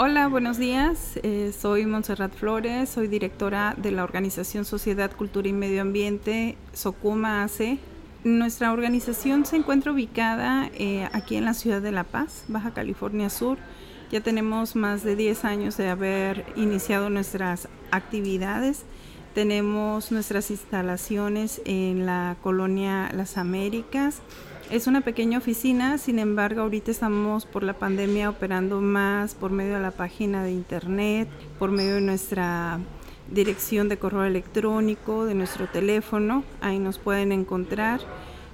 Hola, buenos días. Eh, soy Montserrat Flores, soy directora de la organización Sociedad, Cultura y Medio Ambiente, Socuma AC. Nuestra organización se encuentra ubicada eh, aquí en la ciudad de La Paz, Baja California Sur. Ya tenemos más de 10 años de haber iniciado nuestras actividades. Tenemos nuestras instalaciones en la colonia Las Américas, es una pequeña oficina, sin embargo, ahorita estamos por la pandemia operando más por medio de la página de internet, por medio de nuestra dirección de correo electrónico, de nuestro teléfono. Ahí nos pueden encontrar.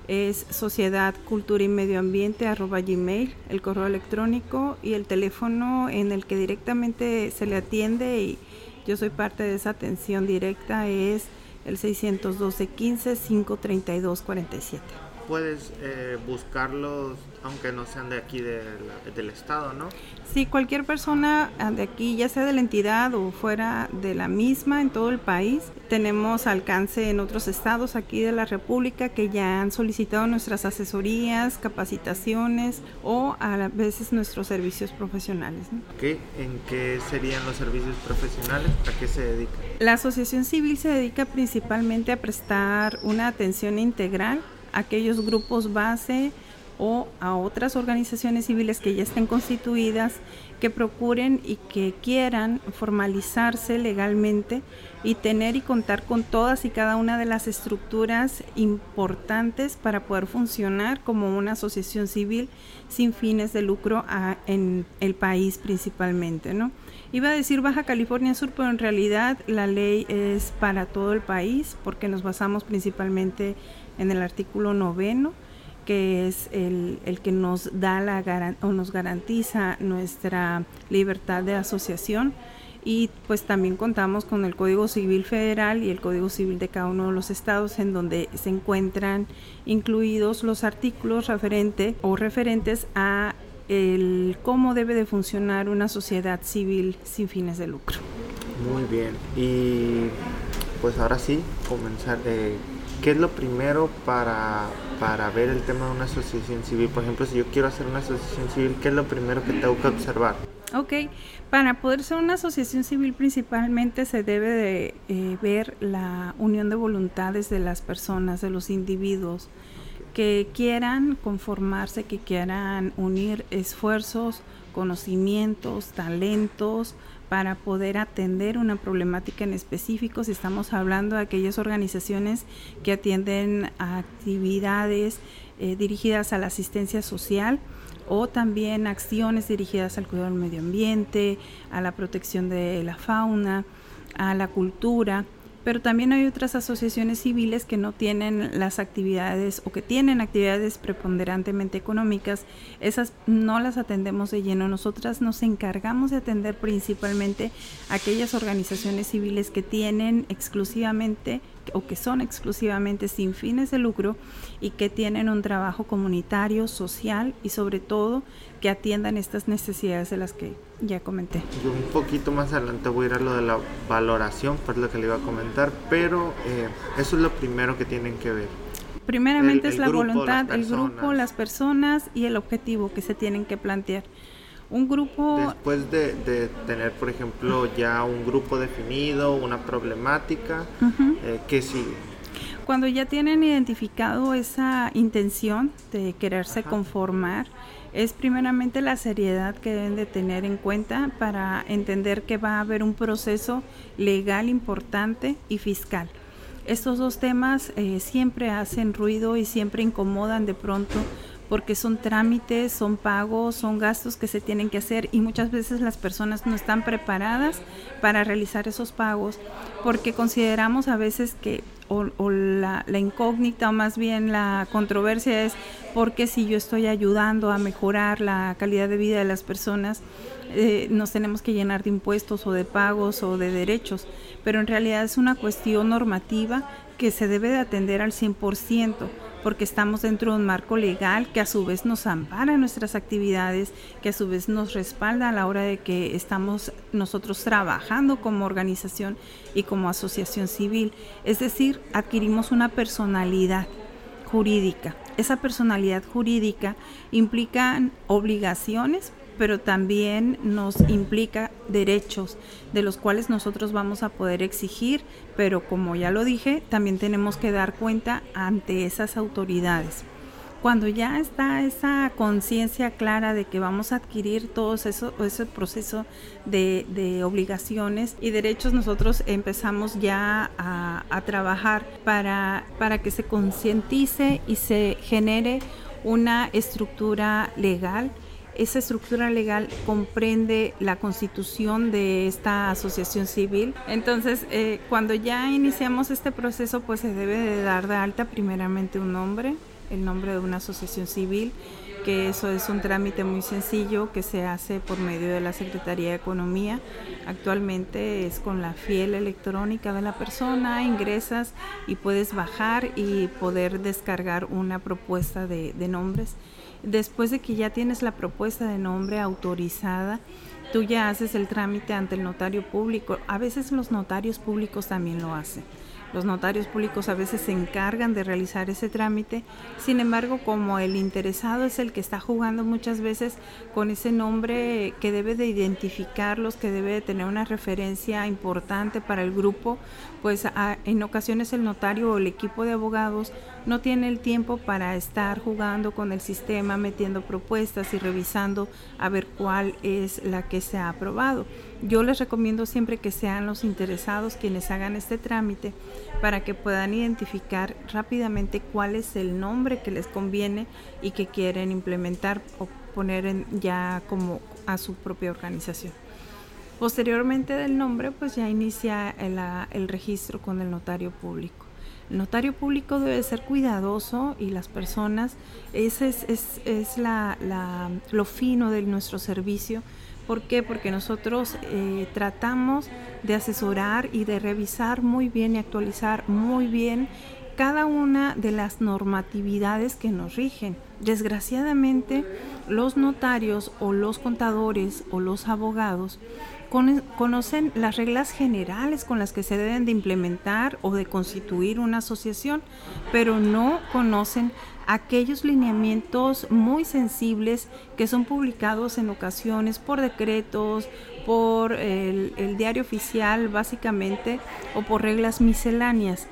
Es sociedad, cultura y medio ambiente arroba gmail, el correo electrónico y el teléfono en el que directamente se le atiende y yo soy parte de esa atención directa es el 612 15 532 47 puedes eh, buscarlos aunque no sean de aquí del estado, ¿no? Sí, cualquier persona ah, de aquí, ya sea de la entidad o fuera de la misma, en todo el país. Tenemos alcance en otros estados aquí de la República que ya han solicitado nuestras asesorías, capacitaciones o a veces nuestros servicios profesionales. ¿Qué? ¿En qué serían los servicios profesionales? ¿A qué se dedica? La Asociación Civil se dedica principalmente a prestar una atención integral aquellos grupos base o a otras organizaciones civiles que ya estén constituidas que procuren y que quieran formalizarse legalmente y tener y contar con todas y cada una de las estructuras importantes para poder funcionar como una asociación civil sin fines de lucro en el país principalmente, ¿no? Iba a decir Baja California Sur, pero en realidad la ley es para todo el país porque nos basamos principalmente en el artículo noveno, que es el, el que nos da la o nos garantiza nuestra libertad de asociación y pues también contamos con el Código Civil Federal y el Código Civil de cada uno de los estados en donde se encuentran incluidos los artículos referente o referentes a el cómo debe de funcionar una sociedad civil sin fines de lucro. Muy bien. Y pues ahora sí, comenzar. Eh, ¿Qué es lo primero para, para ver el tema de una asociación civil? Por ejemplo, si yo quiero hacer una asociación civil, ¿qué es lo primero que tengo que observar? Ok, para poder ser una asociación civil principalmente se debe de eh, ver la unión de voluntades de las personas, de los individuos, que quieran conformarse, que quieran unir esfuerzos, conocimientos, talentos, para poder atender una problemática en específico. Si estamos hablando de aquellas organizaciones que atienden a actividades eh, dirigidas a la asistencia social o también acciones dirigidas al cuidado del medio ambiente, a la protección de la fauna, a la cultura pero también hay otras asociaciones civiles que no tienen las actividades o que tienen actividades preponderantemente económicas, esas no las atendemos de lleno. Nosotras nos encargamos de atender principalmente aquellas organizaciones civiles que tienen exclusivamente o que son exclusivamente sin fines de lucro y que tienen un trabajo comunitario, social y sobre todo que atiendan estas necesidades de las que ya comenté. Yo un poquito más adelante voy a ir a lo de la valoración, por lo que le iba a comentar, pero eh, eso es lo primero que tienen que ver. Primeramente es la voluntad, el grupo, las personas y el objetivo que se tienen que plantear. Un grupo... Después de, tener, por ejemplo, ya un grupo definido, una problemática, eh, ¿qué sigue? Cuando ya tienen identificado esa intención de quererse conformar, es primeramente la seriedad que deben de tener en cuenta para entender que va a haber un proceso legal importante y fiscal. Estos dos temas eh, siempre hacen ruido y siempre incomodan de pronto porque son trámites, son pagos, son gastos que se tienen que hacer y muchas veces las personas no están preparadas para realizar esos pagos porque consideramos a veces que o, la, incógnita o más bien la controversia es porque si yo estoy ayudando a mejorar la calidad de vida de las personas, eh, nos tenemos que llenar de impuestos o de pagos o de derechos, pero en realidad es una cuestión normativa que se debe de atender al 100% porque estamos dentro de un marco legal que a su vez nos ampara nuestras actividades, que a su vez nos respalda a la hora de que estamos nosotros trabajando como organización y como asociación civil. Es decir, adquirimos una personalidad jurídica. Esa personalidad jurídica implica obligaciones pero también nos implica derechos de los cuales nosotros vamos a poder exigir, pero como ya lo dije, también tenemos que dar cuenta ante esas autoridades. Cuando ya está esa conciencia clara de que vamos a adquirir todo eso, ese proceso de, obligaciones y derechos, nosotros empezamos ya a, a trabajar para, para que se concientice y se genere una estructura legal esa estructura legal comprende la constitución de esta asociación civil. Entonces, eh, cuando ya iniciamos este proceso, pues se debe de dar de alta primeramente un nombre, el nombre de una asociación civil, que eso es un trámite muy sencillo que se hace por medio de la Secretaría de Economía. Actualmente es con la fiel electrónica de la persona, ingresas y puedes bajar y poder descargar una propuesta de, de nombres Después de que ya tienes la propuesta de nombre autorizada, tú ya haces el trámite ante el notario público. A veces los notarios públicos también lo hacen. Los notarios públicos a veces se encargan de realizar ese trámite, sin embargo, como el interesado es el que está jugando muchas veces con ese nombre que debe de identificarlos, que debe de tener una referencia importante para el grupo, pues en ocasiones el notario o el equipo de abogados no tiene el tiempo para estar jugando con el sistema, metiendo propuestas y revisando a ver cuál es la que se ha aprobado. Yo les recomiendo siempre que sean los interesados quienes hagan este trámite para que puedan identificar rápidamente cuál es el nombre que les conviene y que quieren implementar o poner ya como a su propia organización. Posteriormente del nombre, pues ya inicia el, el registro con el notario público. El notario público debe ser cuidadoso y las personas, ese es, es, es la, lo fino de nuestro servicio. ¿Por qué? Porque nosotros eh, tratamos de asesorar y de revisar muy bien y actualizar muy bien cada una de las normatividades que nos rigen. Desgraciadamente, los notarios o los contadores o los abogados conocen las reglas generales con las que se deben de implementar o de constituir una asociación, pero no conocen aquellos lineamientos muy sensibles que son publicados en ocasiones por decretos, por el, diario oficial básicamente o por reglas misceláneas.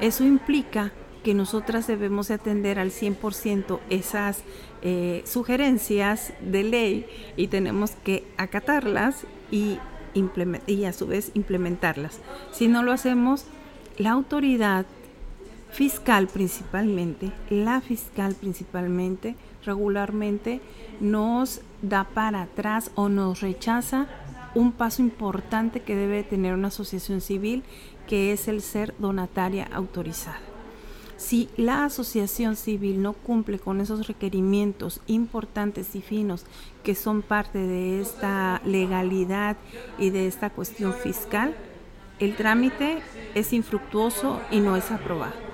Eso implica que nosotras debemos atender al 100% esas eh, sugerencias de ley y tenemos que acatarlas y, y a su vez implementarlas. Si no lo hacemos, la autoridad fiscal principalmente, la fiscal principalmente, regularmente nos da para atrás o nos rechaza un paso importante que debe tener una asociación civil, que es el ser donataria autorizada. Si la asociación civil no cumple con esos requerimientos importantes y finos que son parte de esta legalidad y de esta cuestión fiscal, el trámite es infructuoso y no es aprobado.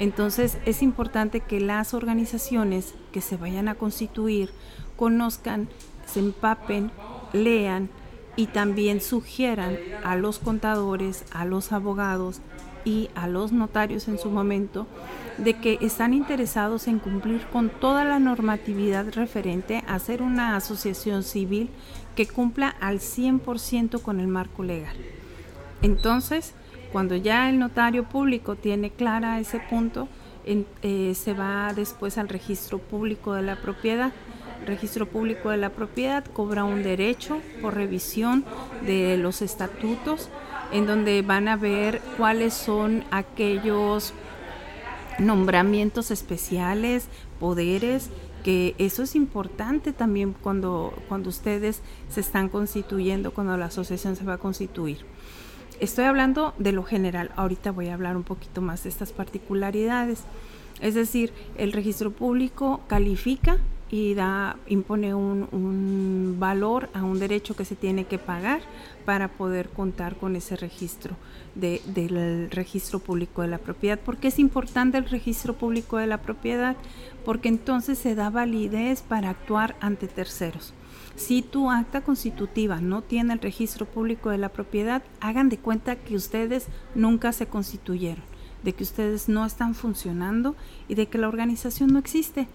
Entonces es importante que las organizaciones que se vayan a constituir conozcan, se empapen, lean y también sugieran a los contadores, a los abogados, y a los notarios en su momento de que están interesados en cumplir con toda la normatividad referente a ser una asociación civil que cumpla al 100% con el marco legal. Entonces, cuando ya el notario público tiene clara ese punto, eh, se va después al registro público de la propiedad. Registro público de la propiedad cobra un derecho por revisión de los estatutos en donde van a ver cuáles son aquellos nombramientos especiales, poderes, que eso es importante también cuando, cuando ustedes se están constituyendo, cuando la asociación se va a constituir. Estoy hablando de lo general, ahorita voy a hablar un poquito más de estas particularidades. Es decir, el registro público califica y da, impone un, un, valor a un derecho que se tiene que pagar para poder contar con ese registro de, del registro público de la propiedad. ¿Por qué es importante el registro público de la propiedad? Porque entonces se da validez para actuar ante terceros. Si tu acta constitutiva no tiene el registro público de la propiedad, hagan de cuenta que ustedes nunca se constituyeron, de que ustedes no están funcionando y de que la organización no existe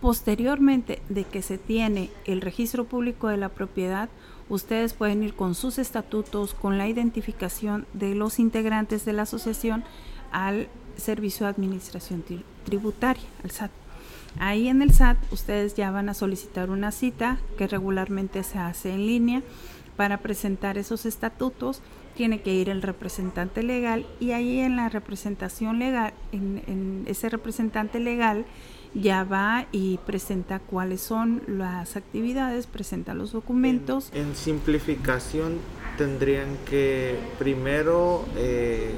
Posteriormente de que se tiene el registro público de la propiedad, ustedes pueden ir con sus estatutos, con la identificación de los integrantes de la asociación al Servicio de Administración Tributaria, al SAT. Ahí en el SAT ustedes ya van a solicitar una cita que regularmente se hace en línea para presentar esos estatutos. Tiene que ir el representante legal y ahí en la representación legal, en, ese representante legal ya va y presenta cuáles son las actividades, presenta los documentos. En, simplificación tendrían que primero eh,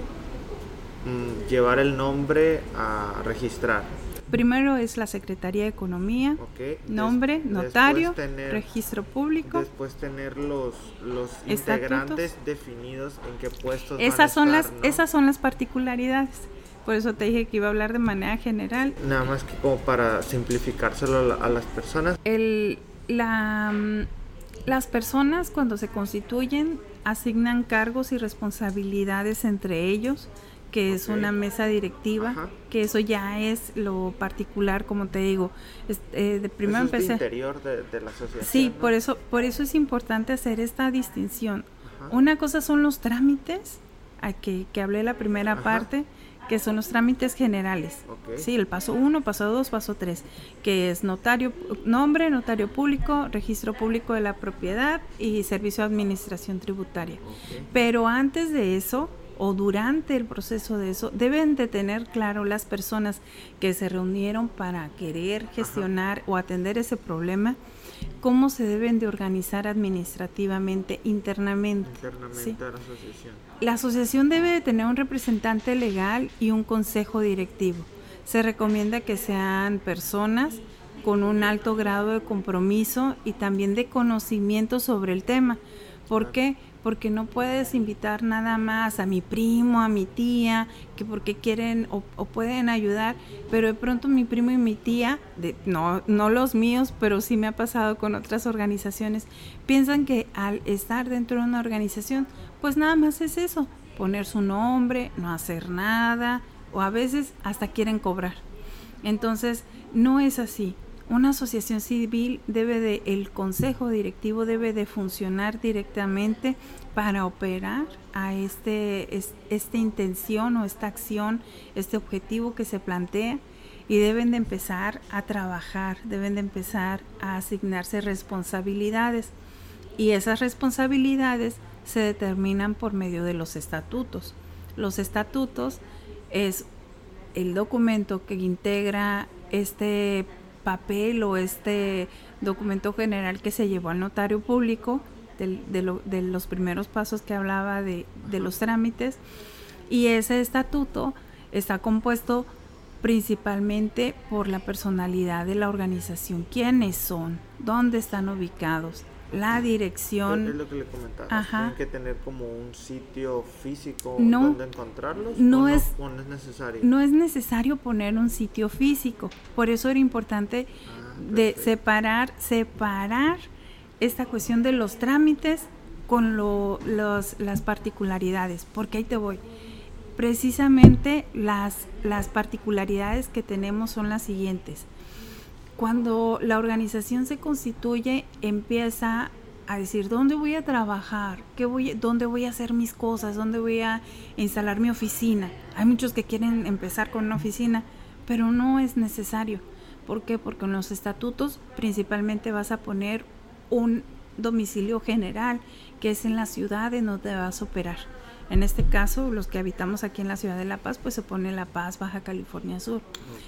mm, llevar el nombre a registrar Primero es la Secretaría de Economía, nombre, notario, registro público. Después tener los, los integrantes definidos en qué puestos. Esas son las, esas son las particularidades. Por eso te dije que iba a hablar de manera general. Nada más que como para simplificárselo a, las personas. El, la, las personas cuando se constituyen asignan cargos y responsabilidades entre ellos que es una mesa directiva, que eso ya es lo particular, como te digo. Eh, de primero empecé. interior de, la sociedad. Sí, por eso, por eso es importante hacer esta distinción. Una cosa son los trámites, a que, que hablé la primera parte, que son los trámites generales. Sí, el paso 1, paso 2, paso 3, que es notario, nombre, notario público, registro público de la propiedad y servicio de administración tributaria. Pero antes de eso, o durante el proceso de eso, deben de tener claro las personas que se reunieron para querer gestionar o atender ese problema, cómo se deben de organizar administrativamente, internamente. internamente la, asociación. la asociación debe de tener un representante legal y un consejo directivo. Se recomienda que sean personas con un alto grado de compromiso y también de conocimiento sobre el tema. ¿Por qué? Porque no puedes invitar nada más a mi primo, a mi tía, que porque quieren o, pueden ayudar, pero de pronto mi primo y mi tía, de, no, no los míos, pero sí me ha pasado con otras organizaciones, piensan que al estar dentro de una organización, pues nada más es eso, poner su nombre, no hacer nada, o a veces hasta quieren cobrar. Entonces, no es así una asociación civil debe de, el consejo directivo debe de funcionar directamente para operar a este, esta intención o esta acción, este objetivo que se plantea y deben de empezar a trabajar, deben de empezar a asignarse responsabilidades y esas responsabilidades se determinan por medio de los estatutos. Los estatutos es el documento que integra este papel o este documento general que se llevó al notario público de, los primeros pasos que hablaba de, de los trámites. Y ese estatuto está compuesto principalmente por la personalidad de la organización, quiénes son, dónde están ubicados, la dirección. Es lo que le comentaba. Tienen que tener como un sitio físico donde encontrarlos. No, es, no, es necesario. No es necesario poner un sitio físico. Por eso era importante ah, de separar, separar esta cuestión de los trámites con lo, los, las particularidades. Porque ahí te voy. Precisamente las, las particularidades que tenemos son las siguientes cuando la organización se constituye, empieza a decir dónde voy a trabajar, qué voy, dónde voy a hacer mis cosas, dónde voy a instalar mi oficina. Hay muchos que quieren empezar con una oficina, pero no es necesario. ¿Por qué? Porque en los estatutos principalmente vas a poner un domicilio general, que es en la ciudad en donde vas a operar. En este caso, los que habitamos aquí en la ciudad de La Paz, pues se pone La Paz, Baja California Sur.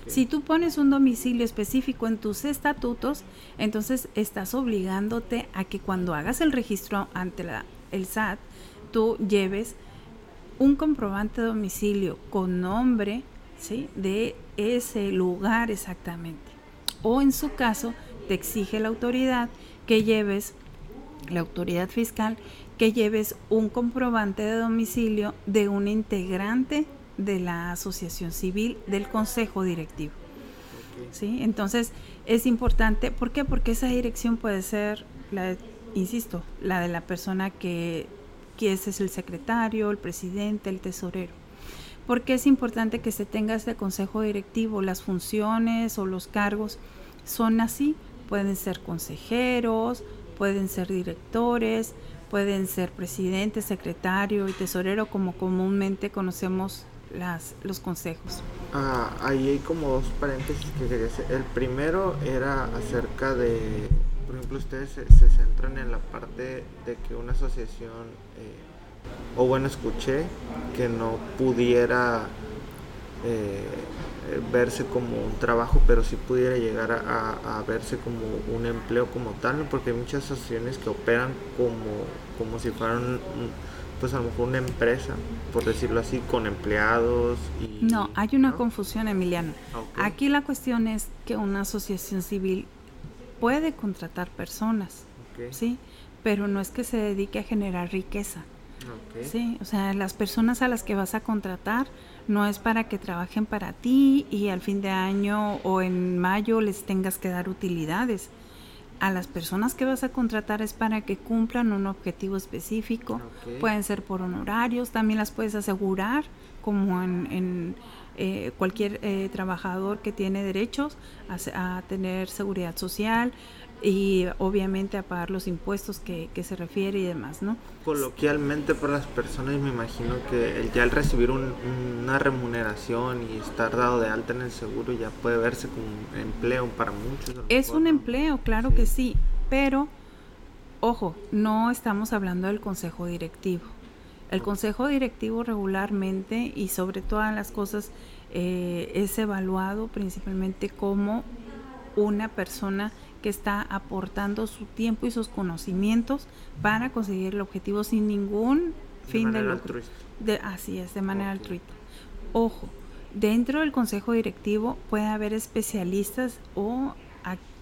Si tú pones un domicilio específico en tus estatutos, entonces estás obligándote a que cuando hagas el registro ante la, el SAT, tú lleves un comprobante de domicilio con nombre ¿sí? de ese lugar exactamente. O en su caso, te exige la autoridad que lleves, la autoridad fiscal, que lleves un comprobante de domicilio de un integrante de la asociación civil del consejo directivo. ¿Sí? Entonces es importante, ¿por qué? Porque esa dirección puede ser, la, insisto, la de la persona que, que ese es el secretario, el presidente, el tesorero. ¿Por qué es importante que se tenga este consejo directivo, las funciones o los cargos? son así, pueden ser consejeros, pueden ser directores, pueden ser presidente, secretario y tesorero, como comúnmente conocemos las, los consejos. Ah, ahí hay como dos paréntesis que quería hacer. El primero era acerca de, por ejemplo, ustedes se, centran en la parte de que una asociación, eh, o bueno, escuché que no pudiera eh, verse como un trabajo, pero sí pudiera llegar a, verse como un empleo como tal, porque hay muchas asociaciones que operan como, como si fueran, pues a lo mejor una empresa, por decirlo así, con empleados. Y, no, hay una confusión, Emiliano. Aquí la cuestión es que una asociación civil puede contratar personas, ¿sí? Pero no es que se dedique a generar riqueza. Sí, o sea, las personas a las que vas a contratar no es para que trabajen para ti y al fin de año o en mayo les tengas que dar utilidades. A las personas que vas a contratar es para que cumplan un objetivo específico. Pueden ser por honorarios, también las puedes asegurar como en, eh, cualquier eh, trabajador que tiene derechos a, tener seguridad social, y obviamente a pagar los impuestos que, se refiere y demás, ¿no? Coloquialmente para las personas me imagino que ya al recibir una remuneración y estar dado de alta en el seguro ya puede verse como un empleo para muchos. Es un empleo, claro que sí, pero ojo, no estamos hablando del consejo directivo. El consejo directivo regularmente y sobre todas las cosas eh, es evaluado principalmente como una persona que está aportando su tiempo y sus conocimientos para conseguir el objetivo sin ningún fin de, lucro. De, así es, de manera altruista. Ojo, dentro del consejo directivo puede haber especialistas o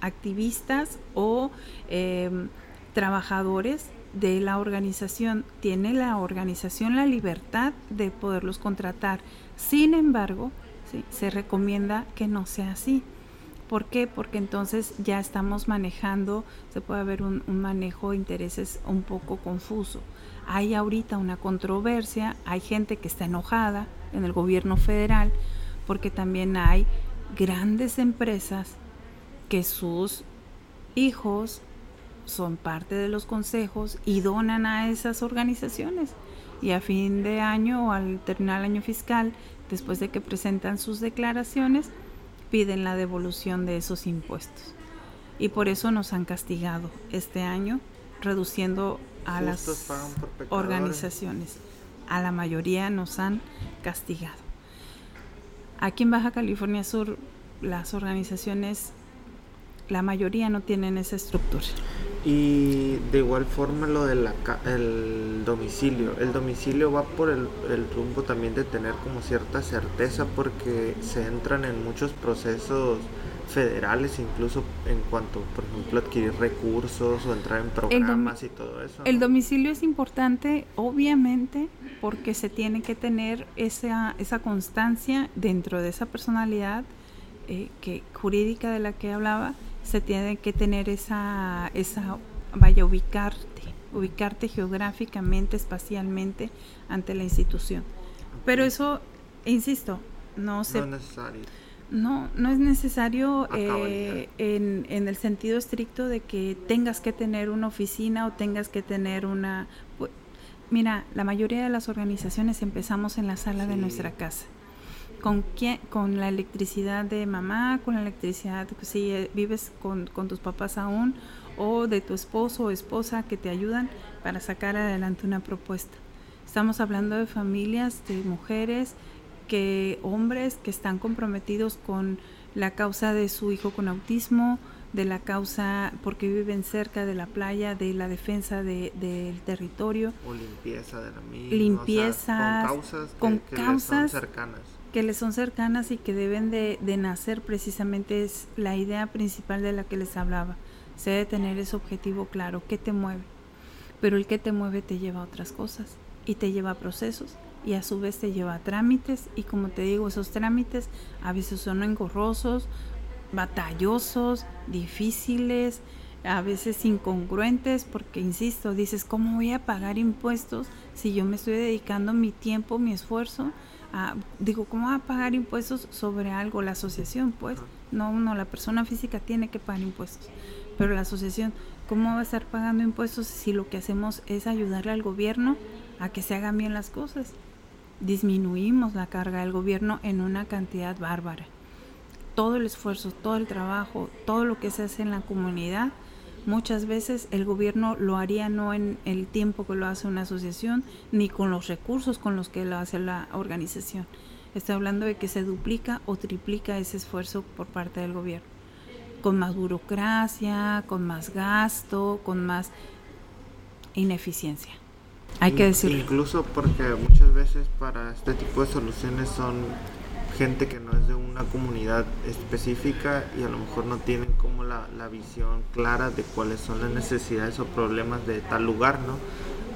activistas o em, trabajadores de la organización. Tiene la organización la libertad de poderlos contratar. Sin embargo, se recomienda que no sea así. ¿Por qué? Porque entonces ya estamos manejando, se puede haber un, manejo de intereses un poco confuso. Hay ahorita una controversia, hay gente que está enojada en el gobierno federal porque también hay grandes empresas que sus hijos son parte de los consejos y donan a esas organizaciones. Y a fin de año o al terminar el año fiscal, después de que presentan sus declaraciones, piden la devolución de esos impuestos. Y por eso nos han castigado este año, reduciendo a las organizaciones. A la mayoría nos han castigado. Aquí en Baja California Sur, las organizaciones, la mayoría no tienen esa estructura. Y de igual forma lo del el domicilio. El domicilio va por el, rumbo también de tener como cierta certeza porque se entran en muchos procesos federales incluso en cuanto, por ejemplo, adquirir recursos o entrar en programas y todo eso. El domicilio es importante, obviamente, porque se tiene que tener esa, esa constancia dentro de esa personalidad eh, que, jurídica de la que hablaba se tiene que tener esa, esa vaya, ubicarte, ubicarte geográficamente, espacialmente ante la institución. Pero eso, insisto, no se... No es necesario. No, no es necesario eh, en, en, el sentido estricto de que tengas que tener una oficina o tengas que tener una... Mira, la mayoría de las organizaciones empezamos en la sala de nuestra casa con quién, con la electricidad de mamá, con la electricidad si eh, vives con, tus papás aún o de tu esposo o esposa que te ayudan para sacar adelante una propuesta. Estamos hablando de familias, de mujeres, que hombres que están comprometidos con la causa de su hijo con autismo, de la causa porque viven cerca de la playa, de la defensa de, del territorio. O limpieza de la misma. Limpieza. con causas, con causas cercanas que les son cercanas y que deben de, nacer precisamente es la idea principal de la que les hablaba. Se debe tener ese objetivo claro, ¿qué te mueve? Pero el que te mueve te lleva a otras cosas y te lleva a procesos y a su vez te lleva a trámites y como te digo, esos trámites a veces son engorrosos, batallosos, difíciles, a veces incongruentes porque, insisto, dices, ¿cómo voy a pagar impuestos si yo me estoy dedicando mi tiempo, mi esfuerzo digo, ¿cómo va a pagar impuestos sobre algo la asociación? Pues No, no, la persona física tiene que pagar impuestos. Pero la asociación, ¿cómo va a estar pagando impuestos si lo que hacemos es ayudarle al gobierno a que se hagan bien las cosas? Disminuimos la carga del gobierno en una cantidad bárbara. Todo el esfuerzo, todo el trabajo, todo lo que se hace en la comunidad, muchas veces el gobierno lo haría no en el tiempo que lo hace una asociación, ni con los recursos con los que lo hace la organización. Estoy hablando de que se duplica o triplica ese esfuerzo por parte del gobierno con más burocracia, con más gasto, con más ineficiencia. Hay que decirlo. Incluso porque muchas veces para este tipo de soluciones son gente que no es de una comunidad específica y a lo mejor no tienen como la, la visión clara de cuáles son las necesidades o problemas de tal lugar, ¿no?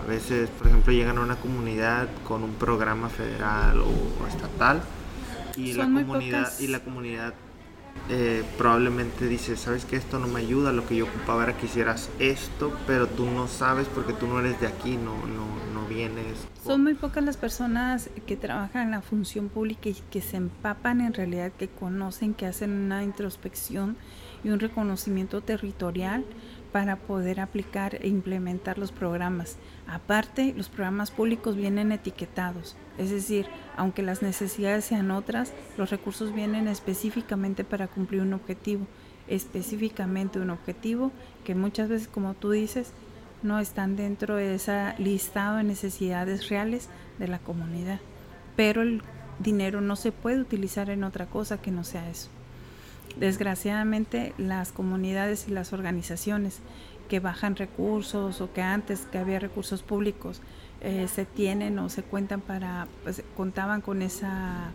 A veces, por ejemplo, llegan a una comunidad con un programa federal o, estatal y la comunidad y la comunidad eh, probablemente dices, sabes que esto no me ayuda, lo que yo ocupaba era que hicieras esto, pero tú no sabes porque tú no eres de aquí, no, no, no vienes. Son muy pocas las personas que trabajan en la función pública y que se empapan en realidad, que conocen, que hacen una introspección y un reconocimiento territorial para poder aplicar e implementar los programas. Aparte, los programas públicos vienen etiquetados, es decir, aunque las necesidades sean otras, los recursos vienen específicamente para cumplir un objetivo, específicamente un objetivo que muchas veces, como tú dices, no están dentro de ese listado de necesidades reales de la comunidad. Pero el dinero no se puede utilizar en otra cosa que no sea eso. Desgraciadamente las comunidades y las organizaciones que bajan recursos o que antes que había recursos públicos eh, se tienen o se cuentan para, pues contaban con esa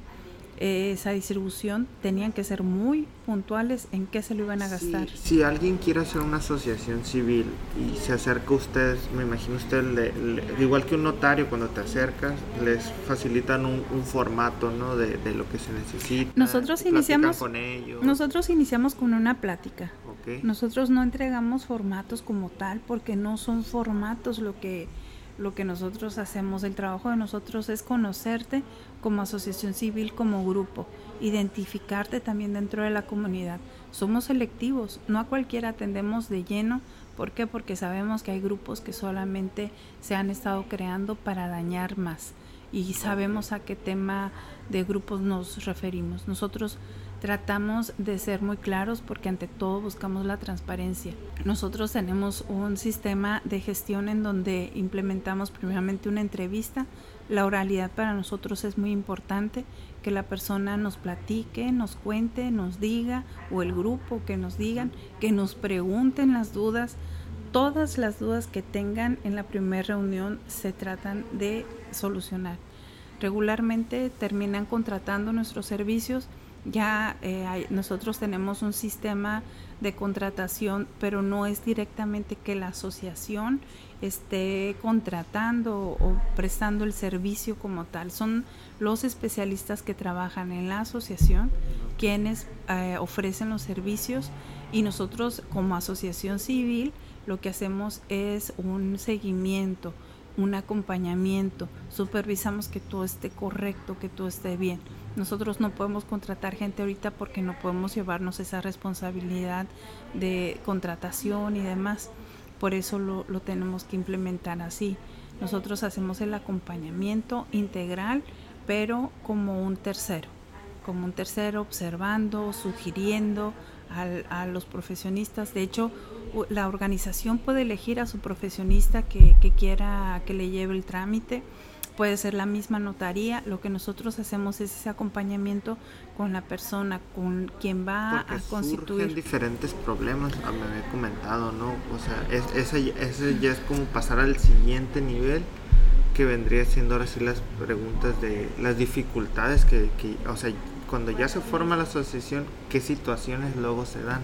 esa distribución tenían que ser muy puntuales en qué se lo iban a gastar. si alguien quiere hacer una asociación civil y se acerca a ustedes, me imagino usted, igual que un notario cuando te acercas, les facilitan un, formato ¿no? de, lo que se necesita. Nosotros iniciamos con Nosotros iniciamos con una plática. Nosotros no entregamos formatos como tal porque no son formatos lo que lo que nosotros hacemos, el trabajo de nosotros es conocerte como asociación civil, como grupo, identificarte también dentro de la comunidad. Somos selectivos, no a cualquiera atendemos de lleno. ¿Por qué? Porque sabemos que hay grupos que solamente se han estado creando para dañar más y sabemos a qué tema de grupos nos referimos. Nosotros tratamos de ser muy claros porque ante todo buscamos la transparencia. Nosotros tenemos un sistema de gestión en donde implementamos primeramente una entrevista. La oralidad para nosotros es muy importante, que la persona nos platique, nos cuente, nos diga, o el grupo que nos digan, que nos pregunten las dudas. Todas las dudas que tengan en la primera reunión se tratan de solucionar. Regularmente terminan contratando nuestros servicios ya eh, nosotros tenemos un sistema de contratación, pero no es directamente que la asociación esté contratando o prestando el servicio como tal. Son los especialistas que trabajan en la asociación quienes eh, ofrecen los servicios y nosotros como asociación civil lo que hacemos es un seguimiento, un acompañamiento, supervisamos que todo esté correcto, que todo esté bien. Nosotros no podemos contratar gente ahorita porque no podemos llevarnos esa responsabilidad de contratación y demás. Por eso lo, lo tenemos que implementar así. Nosotros hacemos el acompañamiento integral, pero como un tercero, como un tercero observando, sugiriendo a los profesionistas. De hecho, la organización puede elegir a su profesionista que, que quiera que le lleve el trámite puede ser la misma notaría. Lo que nosotros hacemos es ese acompañamiento con la persona con quien va a constituir. Surgen diferentes problemas, ah, me había comentado, ¿no? O sea, es, ese, ese ya es como pasar al siguiente nivel que vendría siendo ahora sí las preguntas de las dificultades que, que, o sea, cuando ya se forma la asociación, ¿qué situaciones luego se dan?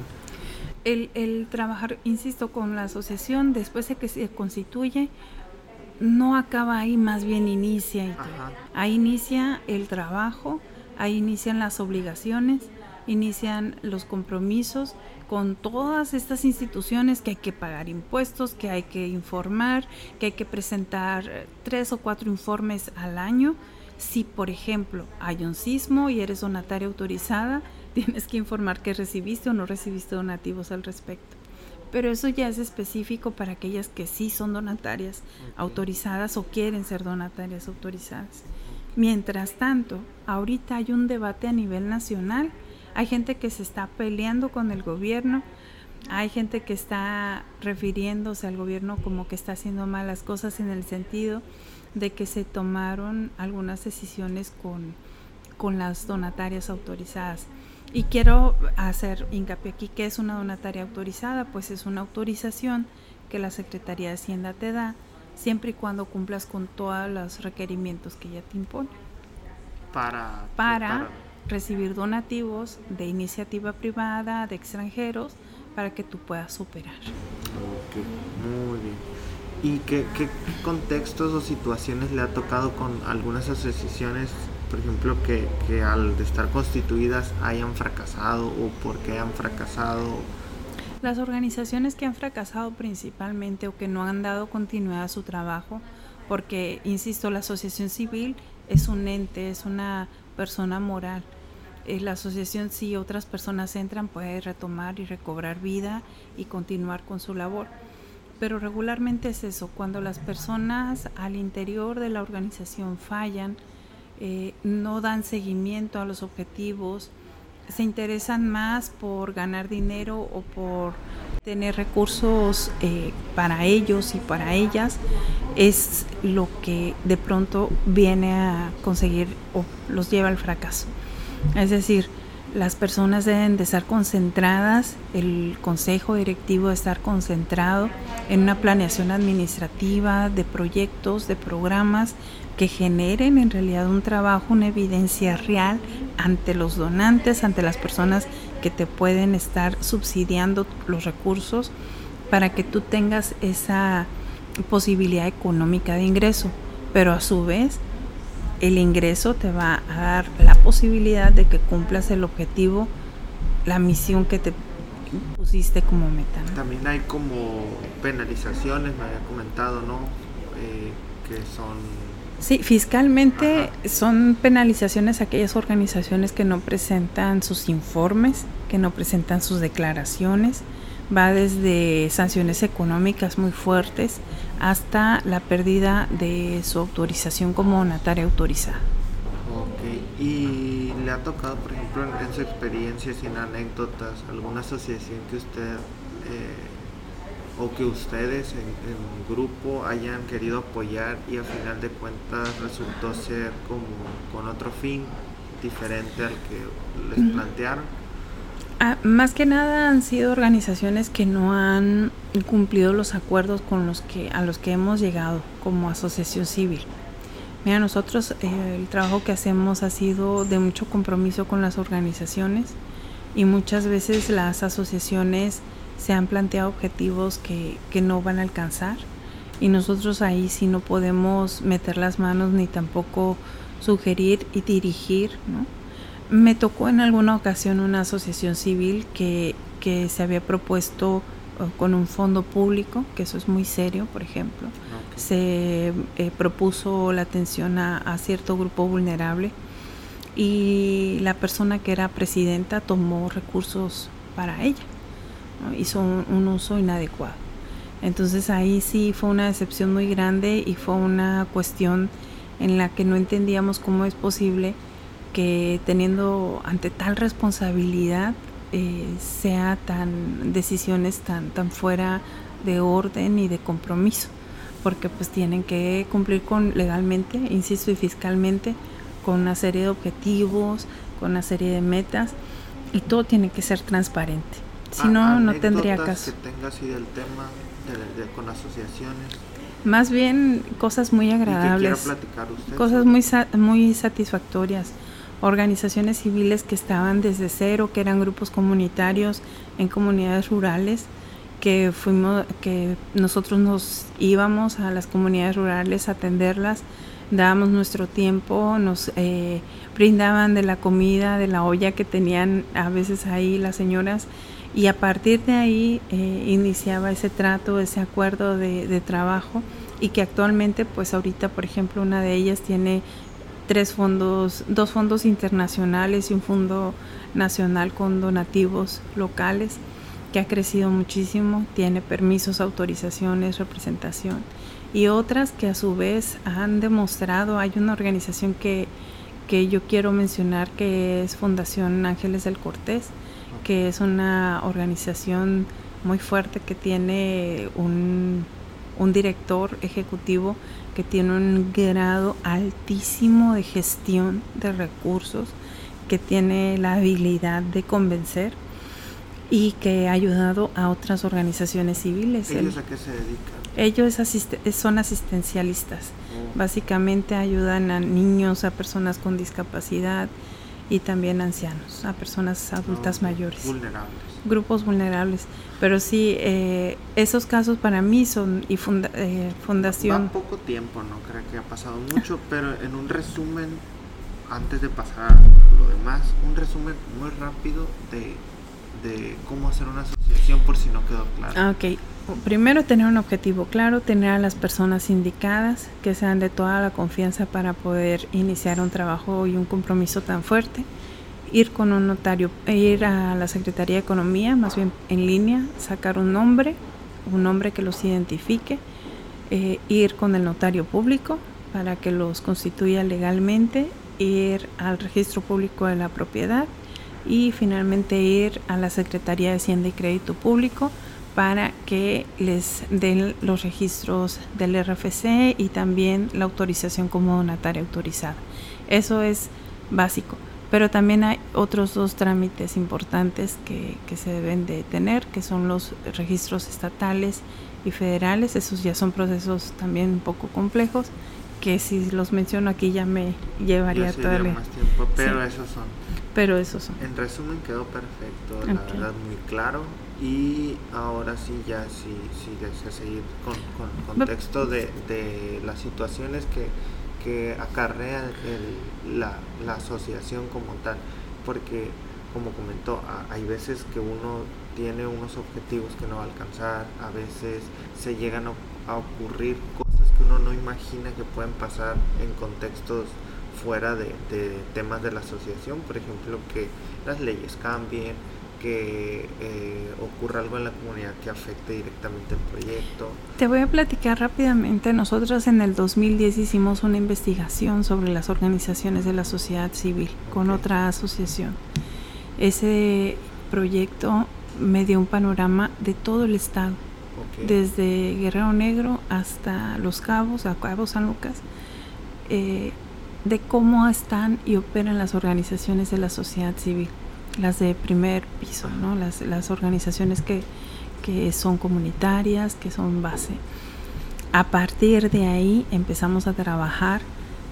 El, el trabajar, insisto, con la asociación, después de que se constituye, no acaba ahí, más bien inicia. Ahí inicia el trabajo, ahí inician las obligaciones, inician los compromisos con todas estas instituciones que hay que pagar impuestos, que hay que informar, que hay que presentar tres o cuatro informes al año. Si, por ejemplo, hay un sismo y eres donataria autorizada, tienes que informar que recibiste o no recibiste donativos al respecto. Pero eso ya es específico para aquellas que sí son donatarias autorizadas o quieren ser donatarias autorizadas. Mientras tanto, ahorita hay un debate a nivel nacional. Hay gente que se está peleando con el gobierno. Hay gente que está refiriéndose al gobierno como que está haciendo malas cosas en el sentido de que se tomaron algunas decisiones con, con las donatarias autorizadas. Y quiero hacer hincapié aquí que es una donataria autorizada, pues es una autorización que la Secretaría de Hacienda te da siempre y cuando cumplas con todos los requerimientos que ella te impone. Para, para, recibir donativos de iniciativa privada, de extranjeros, para que tú puedas operar. Ok, muy bien. ¿Y qué, qué contextos o situaciones le ha tocado con algunas asociaciones por ejemplo, que, que, al estar constituidas hayan fracasado o por qué han fracasado? Las organizaciones que han fracasado principalmente o que no han dado continuidad a su trabajo, porque, insisto, la asociación civil es un ente, es una persona moral. Eh, la asociación, si otras personas entran, puede retomar y recobrar vida y continuar con su labor. Pero regularmente es eso, cuando las personas al interior de la organización fallan, eh, no dan seguimiento a los objetivos, se interesan más por ganar dinero o por tener recursos eh, para ellos y para ellas, es lo que de pronto viene a conseguir o los lleva al fracaso. Es decir, las personas deben de estar concentradas, el consejo directivo debe estar concentrado en una planeación administrativa de proyectos, de programas que generen en realidad un trabajo, una evidencia real ante los donantes, ante las personas que te pueden estar subsidiando los recursos para que tú tengas esa posibilidad económica de ingreso, pero a su vez el ingreso te va a dar la posibilidad de que cumplas el objetivo, la misión que te pusiste como meta. También hay como penalizaciones, me había comentado, ¿no? Eh, que son Sí, fiscalmente son penalizaciones aquellas organizaciones que no presentan sus informes, que no presentan sus declaraciones. Va desde sanciones económicas muy fuertes hasta la pérdida de su autorización como donataria autorizada. Ok, y le ha tocado, por ejemplo, en, su experiencia, sin anécdotas, alguna asociación que usted eh, o que ustedes en, grupo hayan querido apoyar y a final de cuentas resultó ser como con otro fin diferente al que les plantearon? Ah, más que nada han sido organizaciones que no han cumplido los acuerdos con los que a los que hemos llegado como asociación civil. Mira, nosotros eh, el trabajo que hacemos ha sido de mucho compromiso con las organizaciones y muchas veces las asociaciones se han planteado objetivos que, que no van a alcanzar y nosotros ahí sí no podemos meter las manos ni tampoco sugerir y dirigir. ¿no? Me tocó en alguna ocasión una asociación civil que, que se había propuesto eh, con un fondo público, que eso es muy serio, por ejemplo. Se eh, propuso la atención a, a, cierto grupo vulnerable y la persona que era presidenta tomó recursos para ella hizo un, uso inadecuado. Entonces ahí sí fue una decepción muy grande y fue una cuestión en la que no entendíamos cómo es posible que teniendo ante tal responsabilidad eh, sea tan decisiones tan tan fuera de orden y de compromiso. Porque pues tienen que cumplir con legalmente insisto y fiscalmente con una serie de objetivos con una serie de metas y todo tiene que ser transparente si no, no tendría caso. que tenga así del tema con asociaciones? Más bien cosas muy agradables. platicar usted? Cosas muy, muy satisfactorias. Organizaciones civiles que estaban desde cero, que eran grupos comunitarios en comunidades rurales, que fuimos, que nosotros nos íbamos a las comunidades rurales a atenderlas, dábamos nuestro tiempo, nos eh, brindaban de la comida, de la olla que tenían a veces ahí las señoras y a partir de ahí eh, iniciaba ese trato, ese acuerdo de, trabajo y que actualmente pues ahorita por ejemplo una de ellas tiene tres fondos, dos fondos internacionales y un fondo nacional con donativos locales que ha crecido muchísimo, tiene permisos, autorizaciones, representación y otras que a su vez han demostrado, hay una organización que, que yo quiero mencionar que es Fundación Ángeles del Cortés, que es una organización muy fuerte que tiene un, un director ejecutivo que tiene un grado altísimo de gestión de recursos, que tiene la habilidad de convencer y que ha ayudado a otras organizaciones civiles. ¿Ellos a qué se dedican? Ellos son asistencialistas. Oh. Básicamente ayudan a niños, a personas con discapacidad y también ancianos, a personas adultas mayores. Vulnerables. Grupos vulnerables. Pero sí, eh, esos casos para mí son y eh, fundación... Va poco tiempo, no creo que ha pasado mucho, pero en un resumen, antes de pasar a lo demás, un resumen muy rápido de, de cómo hacer una asociación por si no quedó claro. Ah, ok. Primero tener un objetivo claro, tener a las personas indicadas que sean de toda la confianza para poder iniciar un trabajo y un compromiso tan fuerte. Ir con un notario, ir a la Secretaría de Economía, más bien en línea, sacar un nombre, un nombre que los identifique, eh, ir con el notario público para que los constituya legalmente, ir al registro público de la propiedad y finalmente ir a la Secretaría de Hacienda y Crédito Público para que les den los registros del RFC y también la autorización como donataria autorizada. Eso es básico. Pero también hay otros dos trámites importantes que, se deben de tener, que son los registros estatales y federales. Esos ya son procesos también un poco complejos, que si los menciono aquí ya me llevaría todo el más tiempo, pero esos son. Pero esos son. En resumen quedó perfecto, la verdad muy claro. Y ahora sí, ya sí, sí desea seguir con, con contexto de, de las situaciones que que acarrea la, la, asociación como tal, porque como comentó, hay veces que uno tiene unos objetivos que no va a alcanzar, a veces se llegan a, ocurrir cosas que uno no imagina que pueden pasar en contextos fuera de, de temas de la asociación, por ejemplo, que las leyes cambien, que eh, ocurra algo en la comunidad que afecte directamente el proyecto. Te voy a platicar rápidamente. Nosotros en el 2010 hicimos una investigación sobre las organizaciones de la sociedad civil con otra asociación. Ese proyecto me dio un panorama de todo el estado, desde Guerrero Negro hasta Los Cabos, a Cabo San Lucas. Eh, de cómo están y operan las organizaciones de la sociedad civil las de primer piso, ¿no? las, las organizaciones que, que son comunitarias, que son base. A partir de ahí empezamos a trabajar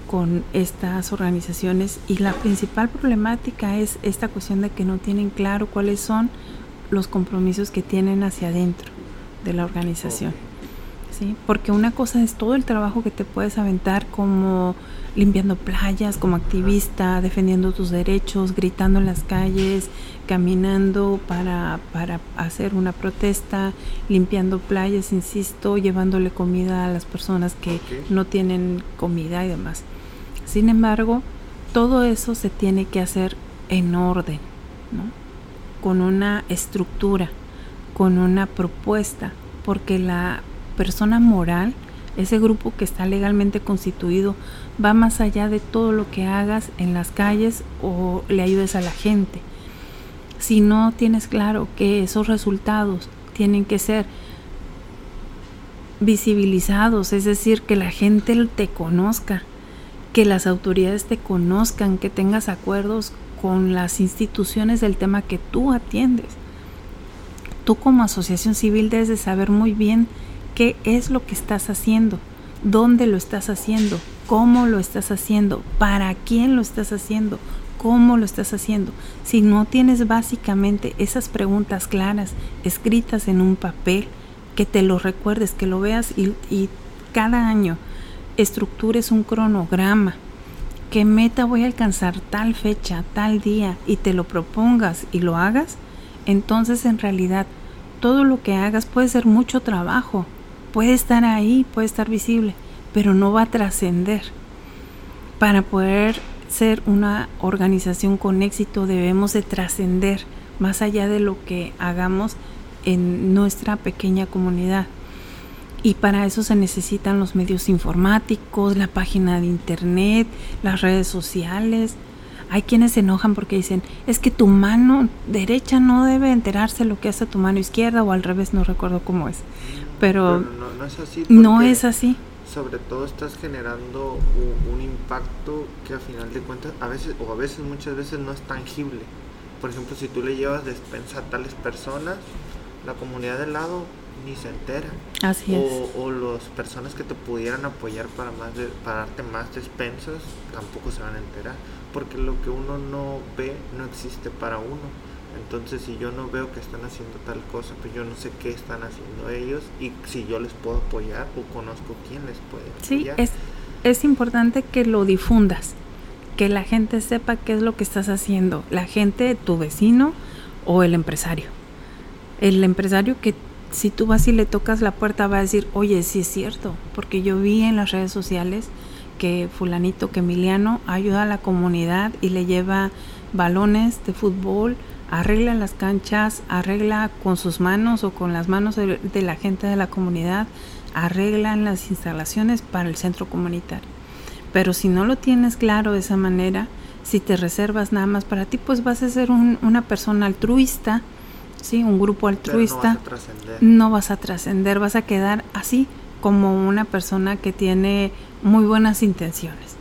con estas organizaciones y la principal problemática es esta cuestión de que no tienen claro cuáles son los compromisos que tienen hacia adentro de la organización. ¿Sí? Porque una cosa es todo el trabajo que te puedes aventar como limpiando playas, como activista, defendiendo tus derechos, gritando en las calles, caminando para, para hacer una protesta, limpiando playas, insisto, llevándole comida a las personas que no tienen comida y demás. Sin embargo, todo eso se tiene que hacer en orden, ¿no? con una estructura, con una propuesta, porque la persona moral, ese grupo que está legalmente constituido, va más allá de todo lo que hagas en las calles o le ayudes a la gente. Si no tienes claro que esos resultados tienen que ser visibilizados, es decir, que la gente te conozca, que las autoridades te conozcan, que tengas acuerdos con las instituciones del tema que tú atiendes. Tú como asociación civil debes de saber muy bien qué es lo que estás haciendo, dónde lo estás haciendo, cómo lo estás haciendo, para quién lo estás haciendo, cómo lo estás haciendo. Si no tienes básicamente esas preguntas claras escritas en un papel, que te lo recuerdes, que lo veas y, y cada año estructures un cronograma. ¿Qué meta voy a alcanzar tal fecha, tal día y te lo propongas y lo hagas? Entonces en realidad todo lo que hagas puede ser mucho trabajo, puede estar ahí, puede estar visible, pero no va a trascender. para poder ser una organización con éxito debemos de trascender más allá de lo que hagamos en nuestra pequeña comunidad. Y para eso se necesitan los medios informáticos, la página de internet, las redes sociales. Hay quienes se enojan porque dicen, es que tu mano derecha no debe enterarse lo que hace tu mano izquierda o al revés, no recuerdo cómo es. Pero, no, es así. No es así. Sobre todo estás generando un, un, impacto que a final de cuentas a veces o a veces muchas veces no es tangible. Por ejemplo, si tú le llevas despensa a tales personas, la comunidad del lado ni se entera. Así o, es. O las personas que te pudieran apoyar para, más de, para darte más despensas tampoco se van a enterar. Porque lo que uno no ve no existe para uno. Entonces, si yo no veo que están haciendo tal cosa, pues yo no sé qué están haciendo ellos y si yo les puedo apoyar o conozco quién les puede apoyar. Sí, es, es importante que lo difundas, que la gente sepa qué es lo que estás haciendo. La gente, tu vecino o el empresario. El empresario que si tú vas y le tocas la puerta va a decir, oye, sí es cierto, porque yo vi en las redes sociales que fulanito, que Emiliano ayuda a la comunidad y le lleva balones de fútbol, arregla las canchas, arregla con sus manos o con las manos de, de la gente de la comunidad, arreglan las instalaciones para el centro comunitario. Pero si no lo tienes claro de esa manera, si te reservas nada más para ti, pues vas a ser un, una persona altruista, ¿sí? un grupo altruista, no vas a trascender, vas, vas a quedar así como una persona que tiene muy buenas intenciones.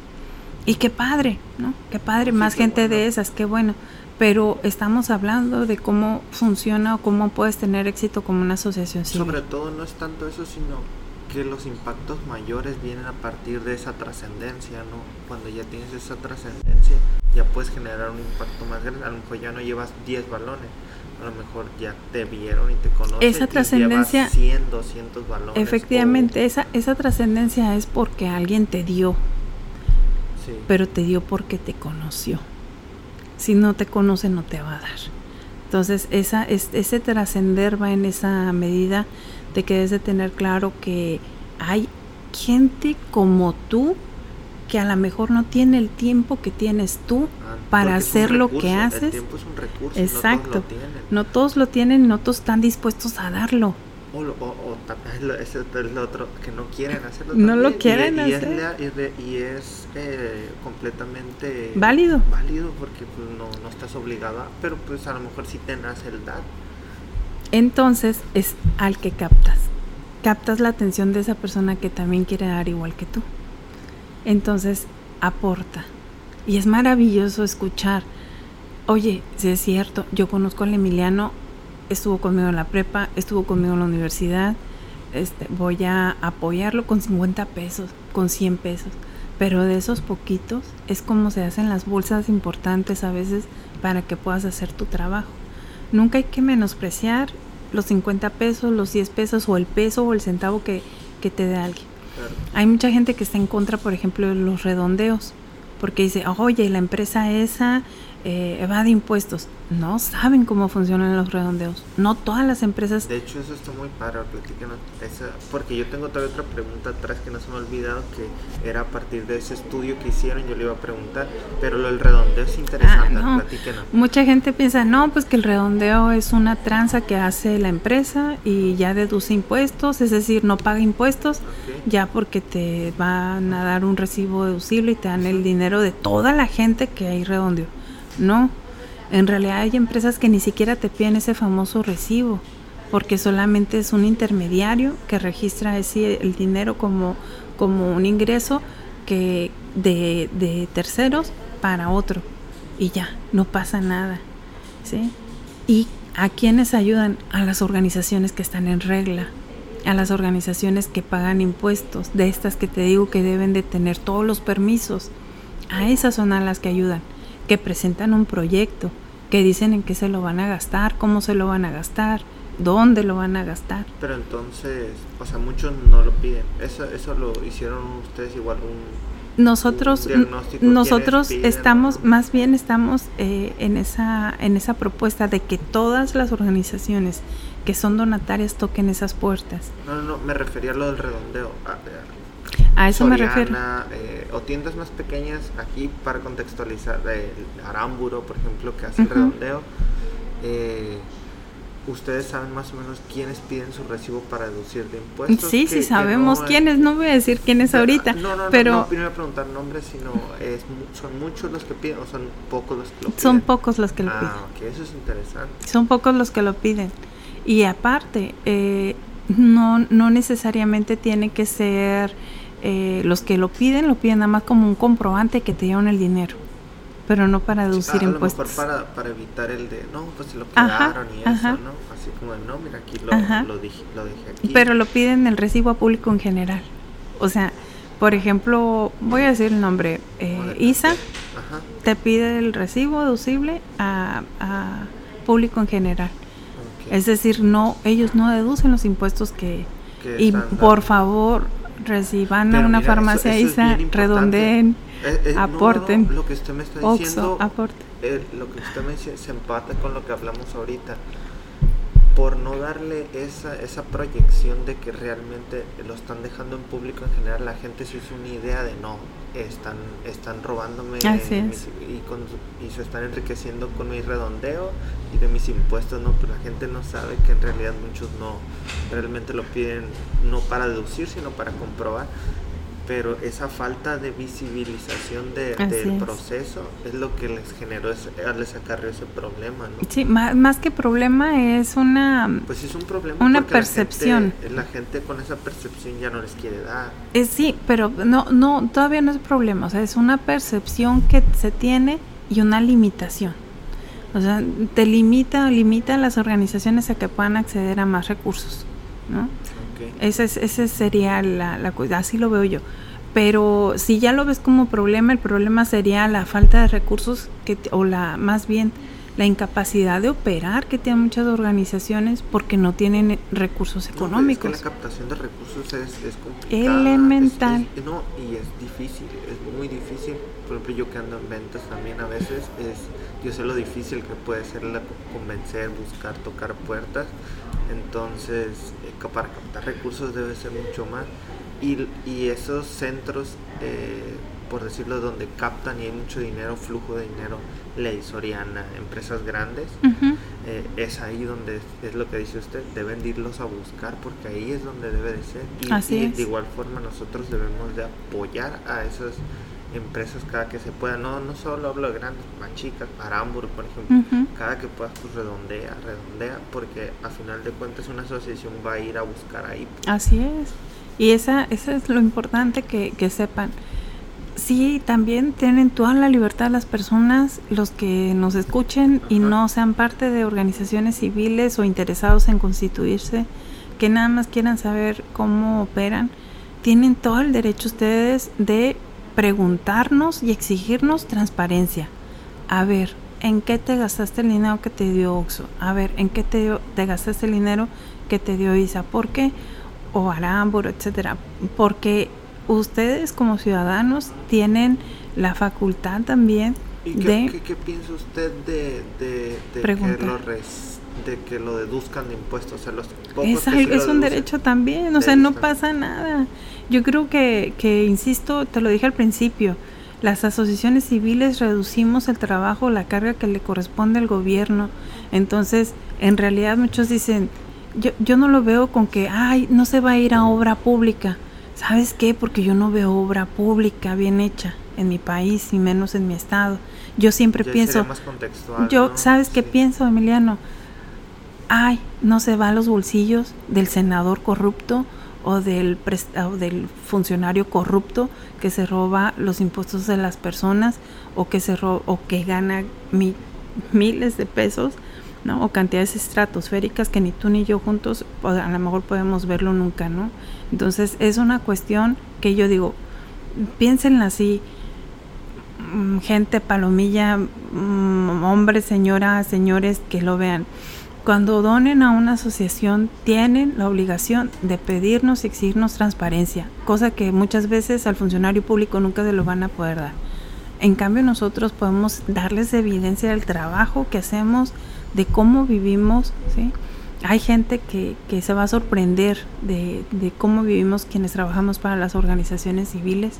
Y qué padre, ¿no? Qué padre, sí, más qué gente bueno. de esas, qué bueno. Pero estamos hablando de cómo funciona o cómo puedes tener éxito como una asociación civil. Sobre todo no es tanto eso, sino que los impactos mayores vienen a partir de esa trascendencia, ¿no? Cuando ya tienes esa trascendencia, ya puedes generar un impacto más grande. A lo mejor ya no llevas 10 balones, a lo mejor ya te vieron y te conocen. Esa trascendencia. 100, 200 balones. Efectivamente, o... esa, esa trascendencia es porque alguien te dio. Sí. Pero te dio porque te conoció. Si no te conoce, no te va a dar. Entonces, esa, es, ese trascender va en esa medida de que debes de tener claro que hay gente como tú que a lo mejor no tiene el tiempo que tienes tú Ah, para hacer lo que El haces. tiempo es un recurso. Exacto. No todos No todos lo lo tienen. tienen, no todos están dispuestos a darlo. O, o, o también es lo otro que no quieren hacerlo. No lo también, quieren y, hacer. Es, y, es eh, completamente Válido. válido porque pues, no, no estás obligado a, pero pues a lo mejor sí te nace el dar. Entonces es al que captas. Captas la atención de esa persona que también quiere dar igual que tú. Entonces aporta. Y es maravilloso escuchar. Oye, si es cierto, yo conozco al Emiliano, estuvo conmigo en la prepa, estuvo conmigo en la universidad. Este, voy a apoyarlo con 50 pesos, con 100 pesos. Pero de esos poquitos es como se hacen las bolsas importantes a veces para que puedas hacer tu trabajo. Nunca hay que menospreciar los 50 pesos, los 10 pesos o el peso o el centavo que, que te dé alguien. Claro. Hay mucha gente que está en contra, por ejemplo, de los redondeos, porque dice, oye, la empresa esa eh, evade impuestos. No saben cómo funcionan los redondeos. No todas las empresas... De hecho, eso está muy padre, platícanos esa, porque yo tengo todavía otra pregunta atrás que no se me ha olvidado, que era a partir de ese estudio que hicieron, yo le iba a preguntar, pero lo del redondeo es interesante, Ah, no. platíquenos. Mucha gente piensa, no, pues que el redondeo es una tranza que hace la empresa y ya deduce impuestos, es decir, no paga impuestos ya porque te van a dar un recibo deducible y te dan el dinero de toda la gente que hay redondeo. No, en realidad hay empresas que ni siquiera te piden ese famoso recibo, porque solamente es un intermediario que registra ese, el dinero como, como un ingreso que de, de terceros para otro. Y ya, no pasa nada. ¿sí? ¿Y a quiénes ayudan? A las organizaciones que están en regla, a las organizaciones que pagan impuestos, de estas que te digo que deben de tener todos los permisos. A esas son a las que ayudan, que presentan un proyecto, que dicen en qué se lo van a gastar, cómo se lo van a gastar, dónde lo van a gastar. Pero entonces, o sea, muchos no lo piden. Eso, eso lo hicieron ustedes igual un... Nosotros, Un nosotros ¿quiénes piden, estamos, más bien estamos eh, en, esa, en esa propuesta de que todas las organizaciones que son donatarias toquen esas puertas. No, no, no, me refería a lo del redondeo. Ah, A eso me refiero. Eh, o tiendas más pequeñas, aquí para contextualizar, el Aramburo, por ejemplo, que hace el redondeo. Eh, ustedes saben más o menos quiénes piden su recibo para deducir de impuestos. Sí, sí sabemos quiénes, no voy a decir quiénes ahorita. No, no, pero... no, no, no preguntar nombres, sino es, son muchos los que piden o son pocos los que lo piden. Son pocos los que lo ah, piden. ok, eso es interesante. Son pocos los que lo piden. Y aparte, eh, no, no necesariamente tiene que ser eh, los que lo piden, lo piden nada más como un comprobante que te llevan el dinero pero no para deducir sí, a impuestos. Lo mejor para, para evitar el de, no, pues se lo quedaron y eso, ¿no? Así como no, mira, aquí lo, lo, dije, lo dejé aquí. Pero lo piden el recibo a público en general. O sea, por ejemplo, voy a decir el nombre, eh, ISA Ajá. te pide el recibo deducible a, a público en general. Okay. Es decir, no, ellos no deducen los impuestos que... que y por favor, reciban Pero a una mira, farmacia eso, eso ISA, redondeen. Eh, eh, aporten. No, no, lo que usted me está Oxo, diciendo, aporte. eh, lo que usted me dice se empata con lo que hablamos ahorita. Por no darle esa, esa proyección de que realmente lo están dejando en público en general, la gente se hizo una idea de no, están, están robándome Así mis- es. y, con, y se están enriqueciendo con mi redondeo y de mis impuestos, no, pues la gente no sabe que en realidad muchos no realmente lo piden no para deducir, sino para comprobar pero esa falta de visibilización de, del es. proceso es lo que les generó, ese, les acarreó ese problema, ¿no? Sí, más, más que problema es una... Pues es un problema. Una la percepción. gente- La gente, con esa percepción ya no les quiere dar. eh, sí, pero no, no, todavía no es problema. O sea, es una percepción que se tiene y una limitación. O sea, te limita, limita a las organizaciones a que puedan acceder a más recursos, ¿no? Ok. Esa es, sería la, la cosa, así lo veo yo. Pero si ya lo ves como problema, el problema sería la falta de recursos que, o la más bien la incapacidad de operar que tienen muchas organizaciones porque no tienen eh, recursos No, económicos. Es que la captación de recursos es, es complicada. Elemental. es- es- no, y es difícil, es muy difícil. Por ejemplo, yo que ando en ventas también a veces, es, yo sé lo difícil que puede ser la convencer, buscar, tocar puertas. Entonces, eh, para captar recursos debe ser mucho más. Y, y esos centros, eh, por decirlo, donde captan y hay mucho dinero, flujo de dinero, Ley Soriana, empresas grandes, Ujú. eh, es ahí donde es, lo que dice usted, deben de irlos a buscar porque ahí es donde debe de ser. Y, Así y es. de igual forma nosotros debemos de apoyar a esas empresas cada que se pueda. No, no solo hablo de grandes, más chicas, Arambur, por ejemplo. Ujú. Cada que puedas, pues redondea, redondea, porque a final de cuentas una asociación va a ir a buscar ahí. Así es. Y esa, eso es lo importante que, que sepan. Sí, también tienen toda la libertad las personas, los que nos escuchen y no sean parte de organizaciones civiles o interesados en constituirse, que nada más quieran saber cómo operan, tienen todo el derecho ustedes de preguntarnos y exigirnos transparencia. A ver, ¿en qué te gastaste el dinero que te dio Oxxo? A ver, ¿en qué te, dio- te gastaste el dinero que te dio ISA? ¿Por qué? O Aramburo, etcétera. Porque ustedes como ciudadanos tienen la facultad también ¿Y qué, de... qué- qué piensa usted de, de, de que lo res- de que lo deduzcan de impuestos? O sea, los Es, lo un derecho también, o sea, no pasa nada. Yo creo que, que, insisto, te lo dije al principio, las asociaciones civiles reducimos el trabajo, la carga que le corresponde al gobierno. Entonces, en realidad muchos dicen, yo, yo no lo veo con que, ay, no se va a ir a obra pública. ¿Sabes qué? Porque yo no veo obra pública bien hecha en mi país y menos en mi estado. Yo siempre Ya pienso, más contextual, yo, ¿no? ¿sabes qué pienso, Emiliano? Ay, no se va a los bolsillos del senador corrupto o del, o del funcionario corrupto que se roba los impuestos de las personas o que se ro- o que gana mi- miles de pesos, ¿no? O cantidades estratosféricas que ni tú ni yo juntos a lo mejor podemos verlo nunca, ¿no? Entonces es una cuestión que yo digo, piénsenla así, mm, gente palomilla, mm, hombres, señoras, señores que lo vean. Cuando donen a una asociación tienen la obligación de pedirnos y exigirnos transparencia, cosa que muchas veces al funcionario público nunca se lo van a poder dar. En cambio nosotros podemos darles evidencia del trabajo que hacemos, de cómo vivimos, ¿sí? hay gente que, que se va a sorprender de, de, cómo vivimos quienes trabajamos para las organizaciones civiles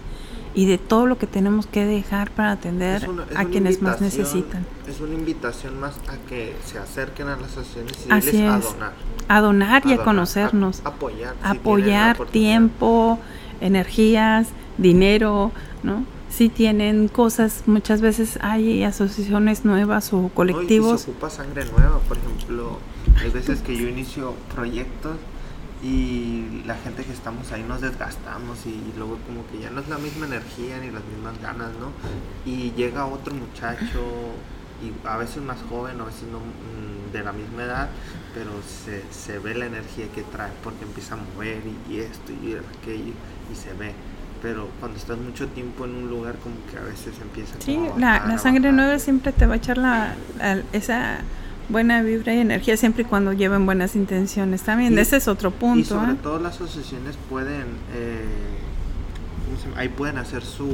y de todo lo que tenemos que dejar para atender a quienes más necesitan. Es una invitación más a que se acerquen a las asociaciones civiles a donar. A donar y a, conocernos. apoyar. apoyar tiempo, energías, dinero, ¿no? Si tienen cosas, muchas veces hay asociaciones nuevas o colectivos. se ocupa sangre nueva, por ejemplo, hay veces que yo inicio proyectos y la gente que estamos ahí nos desgastamos y luego como que ya no es la misma energía ni las mismas ganas, ¿no? Y llega otro muchacho y a veces más joven, a veces no mm, de la misma edad, pero se, se ve la energía que trae porque empieza a mover y, esto y aquello y se ve pero cuando estás mucho tiempo en un lugar como que a veces empieza sí la, la sangre nueva siempre te va a echar la, esa buena vibra y energía siempre y cuando lleven buenas intenciones también. Ese es otro punto. Y sobre ¿eh? todo las asociaciones pueden, eh, ahí pueden hacer su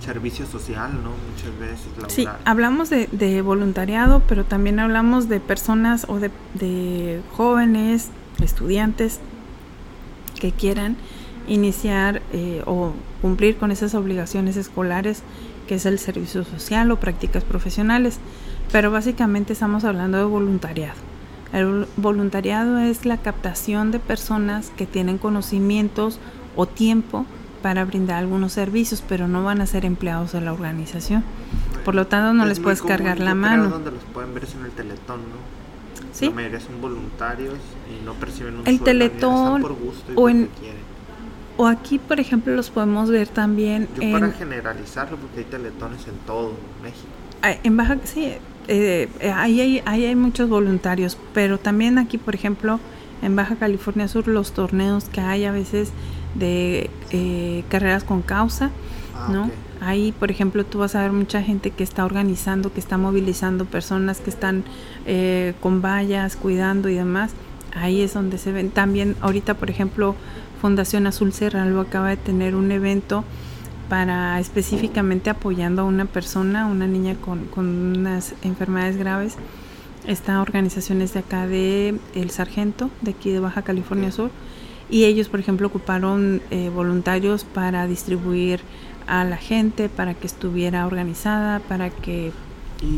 servicio social, ¿no? Muchas veces. Sí, hablamos de, de, voluntariado, pero también hablamos de personas o de, de jóvenes, estudiantes que quieran iniciar eh, o cumplir con esas obligaciones escolares que es el servicio social o prácticas profesionales. Pero básicamente estamos hablando de voluntariado. El voluntariado es la captación de personas que tienen conocimientos o tiempo para brindar algunos servicios, pero no van a ser empleados de la organización. Por lo tanto, no les puedes cargar la mano. donde los pueden ver en el Teletón, ¿no? Sí. La mayoría son voluntarios y no perciben un El Teletón o en o aquí, por ejemplo, los podemos ver también Yo para generalizarlo, porque hay teletones en todo México. En Baja, sí, eh, ahí, hay, ahí hay muchos voluntarios, pero también aquí, por ejemplo, en Baja California Sur, los torneos que hay a veces de eh, carreras con causa, ah, ¿no? Ahí, por ejemplo, tú vas a ver mucha gente que está organizando, que está movilizando personas que están eh, con vallas, cuidando y demás. Ahí es donde se ven. También ahorita, por ejemplo, Fundación Azul Cerralbo acaba de tener un evento para específicamente apoyando a una persona, una niña con, con unas enfermedades graves. Esta organización es de acá de El Sargento, de aquí de Baja California Sur, y ellos, por ejemplo, ocuparon eh, voluntarios para distribuir a la gente, para que estuviera organizada, para que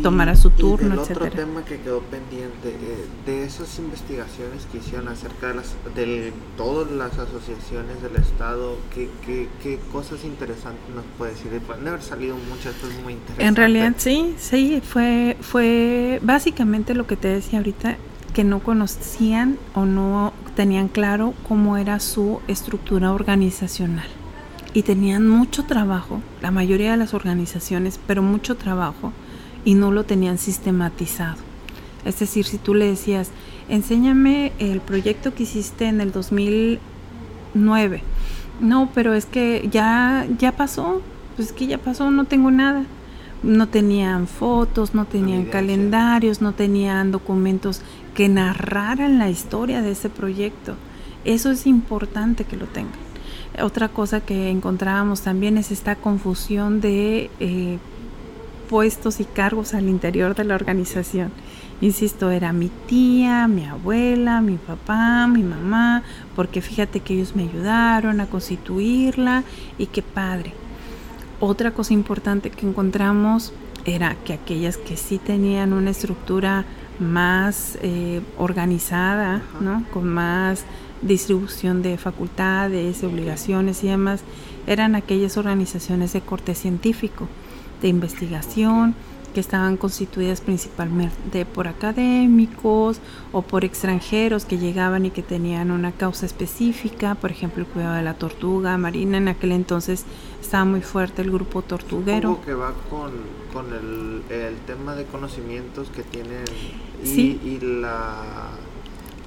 tomara su turno, y otro tema que quedó pendiente, eh, de esas investigaciones que hicieron acerca de, las, de todas las asociaciones del Estado, ¿qué, qué, qué cosas interesantes nos puede decir? Pueden haber salido muchas cosas muy interesantes. En realidad sí, sí, fue, fue básicamente lo que te decía ahorita, que no conocían o no tenían claro cómo era su estructura organizacional. Y tenían mucho trabajo, la mayoría de las organizaciones, pero mucho trabajo y no lo tenían sistematizado. Es decir, si tú le decías, enséñame el proyecto que hiciste en el 2009. No, pero es que ya, ya pasó, pues es que ya pasó, no tengo nada. No tenían fotos, no tenían calendarios, no tenían documentos que narraran la historia de ese proyecto. Eso es importante que lo tengan. Otra cosa que encontrábamos también es esta confusión de eh, puestos y cargos al interior de la organización. Insisto, era mi tía, mi abuela, mi papá, mi mamá, porque fíjate que ellos me ayudaron a constituirla y qué padre. Otra cosa importante que encontramos era que aquellas que sí tenían una estructura más eh, organizada, ¿no? con más distribución de facultades, obligaciones y demás, eran aquellas organizaciones de corte científico de investigación que estaban constituidas principalmente por académicos o por extranjeros que llegaban y que tenían una causa específica, por ejemplo el cuidado de la tortuga marina, en aquel entonces estaba muy fuerte el grupo tortuguero. que va con, con el, el, tema de conocimientos que tienen y, y la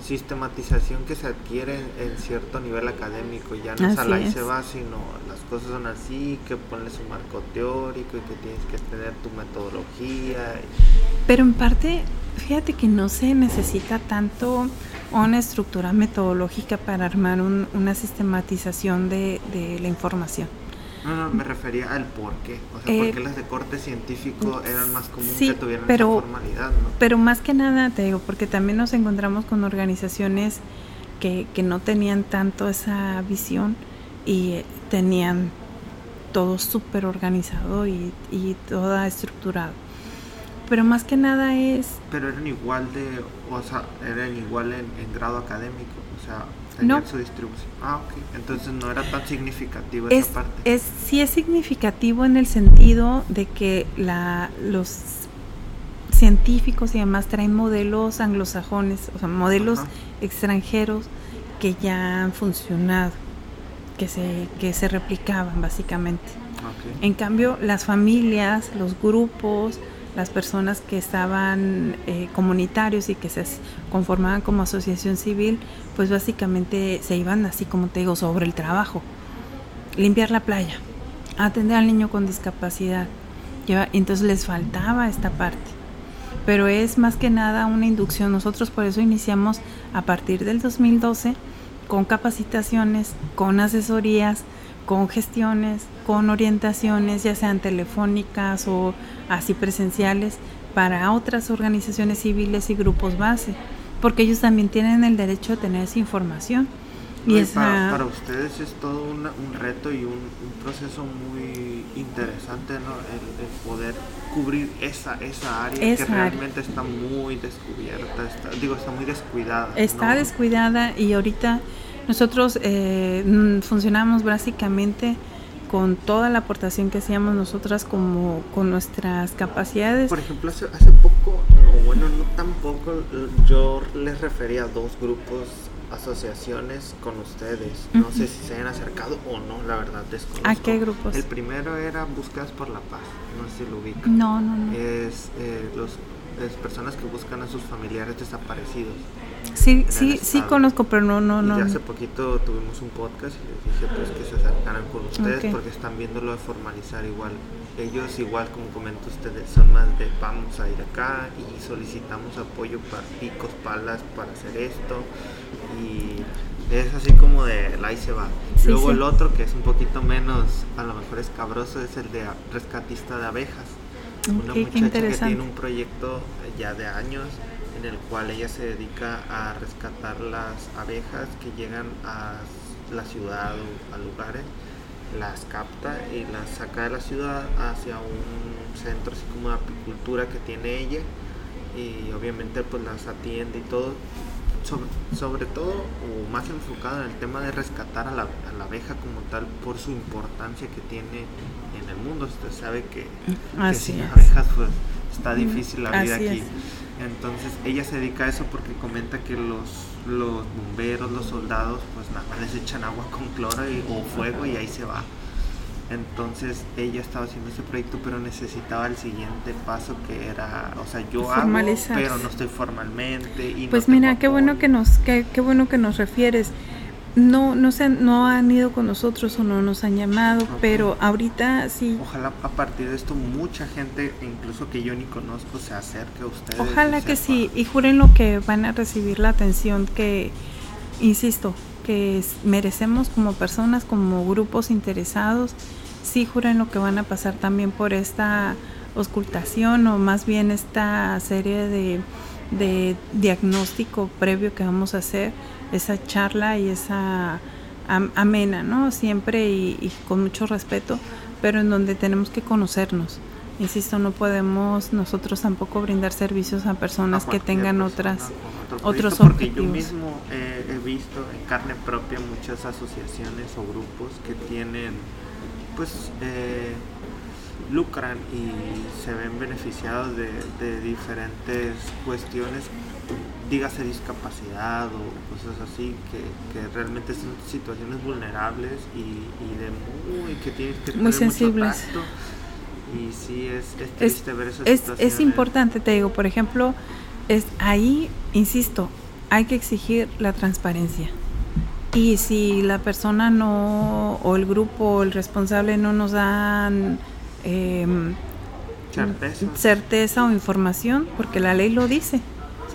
sistematización que se adquiere en, cierto nivel académico, ya no es a la y se va, sino las cosas son así, que pones un marco teórico y que tienes que tener tu metodología. Pero en parte, fíjate que no se necesita tanto una estructura metodológica para armar una sistematización de, de la información. No, no, me refería al por qué. O sea, ¿por qué las de corte científico eran más comunes sí, que tuvieran pero, esa formalidad, ¿no? Pero más que nada, te digo, porque también nos encontramos con organizaciones que, que no tenían tanto esa visión y tenían todo súper organizado y, y todo estructurado. Pero más que nada es... Pero eran igual de, o sea, eran igual en, en grado académico, o sea, tenían No. su distribución. Ah, ok. Entonces no era tan significativo Es, esa parte. es, sí es significativo en el sentido de que la, los científicos y demás traen modelos anglosajones, o sea, modelos Ajá. extranjeros que ya han funcionado, que se, que se replicaban básicamente. En cambio, las familias, los grupos, las personas que estaban eh, comunitarios y que se conformaban como asociación civil, pues básicamente se iban así como te digo, sobre el trabajo. Limpiar la playa, atender al niño con discapacidad. Entonces les faltaba esta parte. Pero es más que nada una inducción. Nosotros por eso iniciamos a partir del 2012 con capacitaciones, con asesorías, con gestiones, con orientaciones, ya sean telefónicas o así presenciales, para otras organizaciones civiles y grupos base, porque ellos también tienen el derecho a tener esa información. Y y para, esa, para ustedes es todo una- un reto y un, un proceso muy interesante, ¿no? El, el poder cubrir esa, esa área Esa que área. realmente está muy descubierta, está, digo, está muy descuidada. está ¿no? descuidada y ahorita nosotros eh, funcionamos básicamente con toda la aportación que hacíamos nosotras como con nuestras capacidades. Por ejemplo, hace, hace poco, o bueno, no tan poco, yo les refería a dos grupos, asociaciones con ustedes. No sé si se hayan acercado o no, la verdad, desconozco. ¿A qué grupos? El primero era Búsquedas por la Paz, no sé si lo ubican. No, no, no. Es, eh, los, es personas que buscan a sus familiares desaparecidos. Sí, sí, sí conozco, pero no, no, y no. ya hace poquito tuvimos un podcast y les dije pues que se acercaran con ustedes porque están viéndolo de formalizar igual. Ellos igual como comenta ustedes son más de vamos a ir acá y solicitamos apoyo para picos, palas para hacer esto y es así como de ahí se va. Sí, Luego sí. el otro que es un poquito menos, a lo mejor escabroso, es el de rescatista de abejas. Una muchacha que tiene un proyecto eh, ya de años en el cual ella se dedica a rescatar las abejas que llegan a la ciudad o a lugares, las capta y las saca de la ciudad hacia un centro así como de apicultura que tiene ella y obviamente pues las atiende y todo. Sobre, sobre todo o más enfocado en el tema de rescatar a la, a la abeja como tal por su importancia que tiene en el mundo. Usted sabe que, que sin es. abejas pues está difícil la vida Así aquí. es. Entonces ella se dedica a eso porque comenta que los, los bomberos, los soldados, pues nada más les echan agua con cloro y- o fuego y ahí se va. Entonces ella estaba haciendo ese proyecto, pero necesitaba el siguiente paso que era, o sea, yo hago, pero no estoy formalmente. Y no Pues tengo mira, qué bueno que nos, qué, qué bueno que nos refieres. No, no se han- no han ido con nosotros o no nos han llamado, pero ahorita sí. Ojalá a partir de esto mucha gente, incluso que yo ni conozco, se acerque a ustedes. Ojalá que sepa. sí, y juren lo que van a recibir la atención que, insisto, que merecemos como personas, como grupos interesados. Sí, juren lo que van a pasar también por esta auscultación o más bien esta serie de, de diagnóstico previo que vamos a hacer, esa charla y esa am- amena, ¿no? Siempre y, y con mucho respeto, pero en donde tenemos que conocernos. Insisto, no podemos nosotros tampoco brindar servicios a personas A que tengan persona otras otro otros porque objetivos. yo mismo eh, he visto en carne propia muchas asociaciones o grupos que tienen pues eh, lucran y se ven beneficiados de, de diferentes cuestiones dígase discapacidad o cosas así que, que realmente son situaciones vulnerables y, y de muy que tienes que tener Muy mucho sensibles. tacto. y sí es, es Es, triste ver esas es, situaciones es importante, te digo, por ejemplo, es ahí, insisto, hay que exigir la transparencia. Y si la persona no, o el grupo, o el responsable no nos dan em, certeza certeza o información, porque la ley lo dice.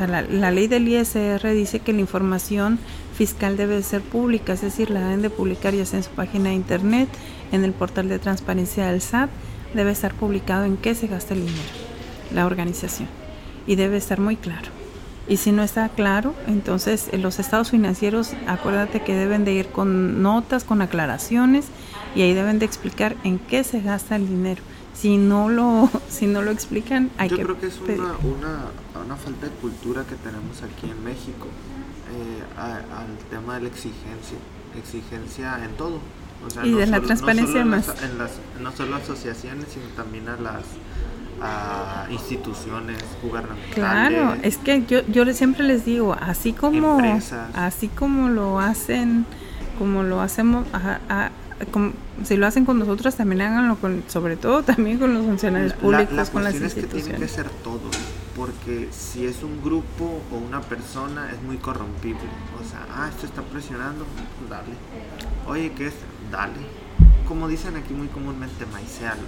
La ley del ISR dice que la información fiscal debe ser pública, es decir, la deben de publicar ya sea en su página de internet, en el portal de transparencia del SAT debe estar publicado en qué se gasta el dinero, la organización, y debe estar muy claro. Y si no está claro, entonces eh, los estados financieros, acuérdate que deben de ir con notas, con aclaraciones, y ahí deben de explicar en qué se gasta el dinero. Si no lo, si no lo explican, hay Yo que... creo que es una, una, una, falta de cultura que tenemos aquí en México eh, al tema de la exigencia, exigencia en todo. y de la transparencia no más. En las, no solo asociaciones, sino también a las a instituciones gubernamentales. Claro, es que yo, yo siempre les digo, así como, así como lo hacen, como lo hacemos, a, como, si lo hacen con nosotros, también háganlo con, sobre todo también con los funcionarios públicos, con las instituciones. Es que tiene que ser todo, porque si es un grupo o una persona es muy corrompible. O sea, ah, esto está presionando, dale. Oye, ¿qué es? Dale. Como dicen aquí muy comúnmente, maicealo.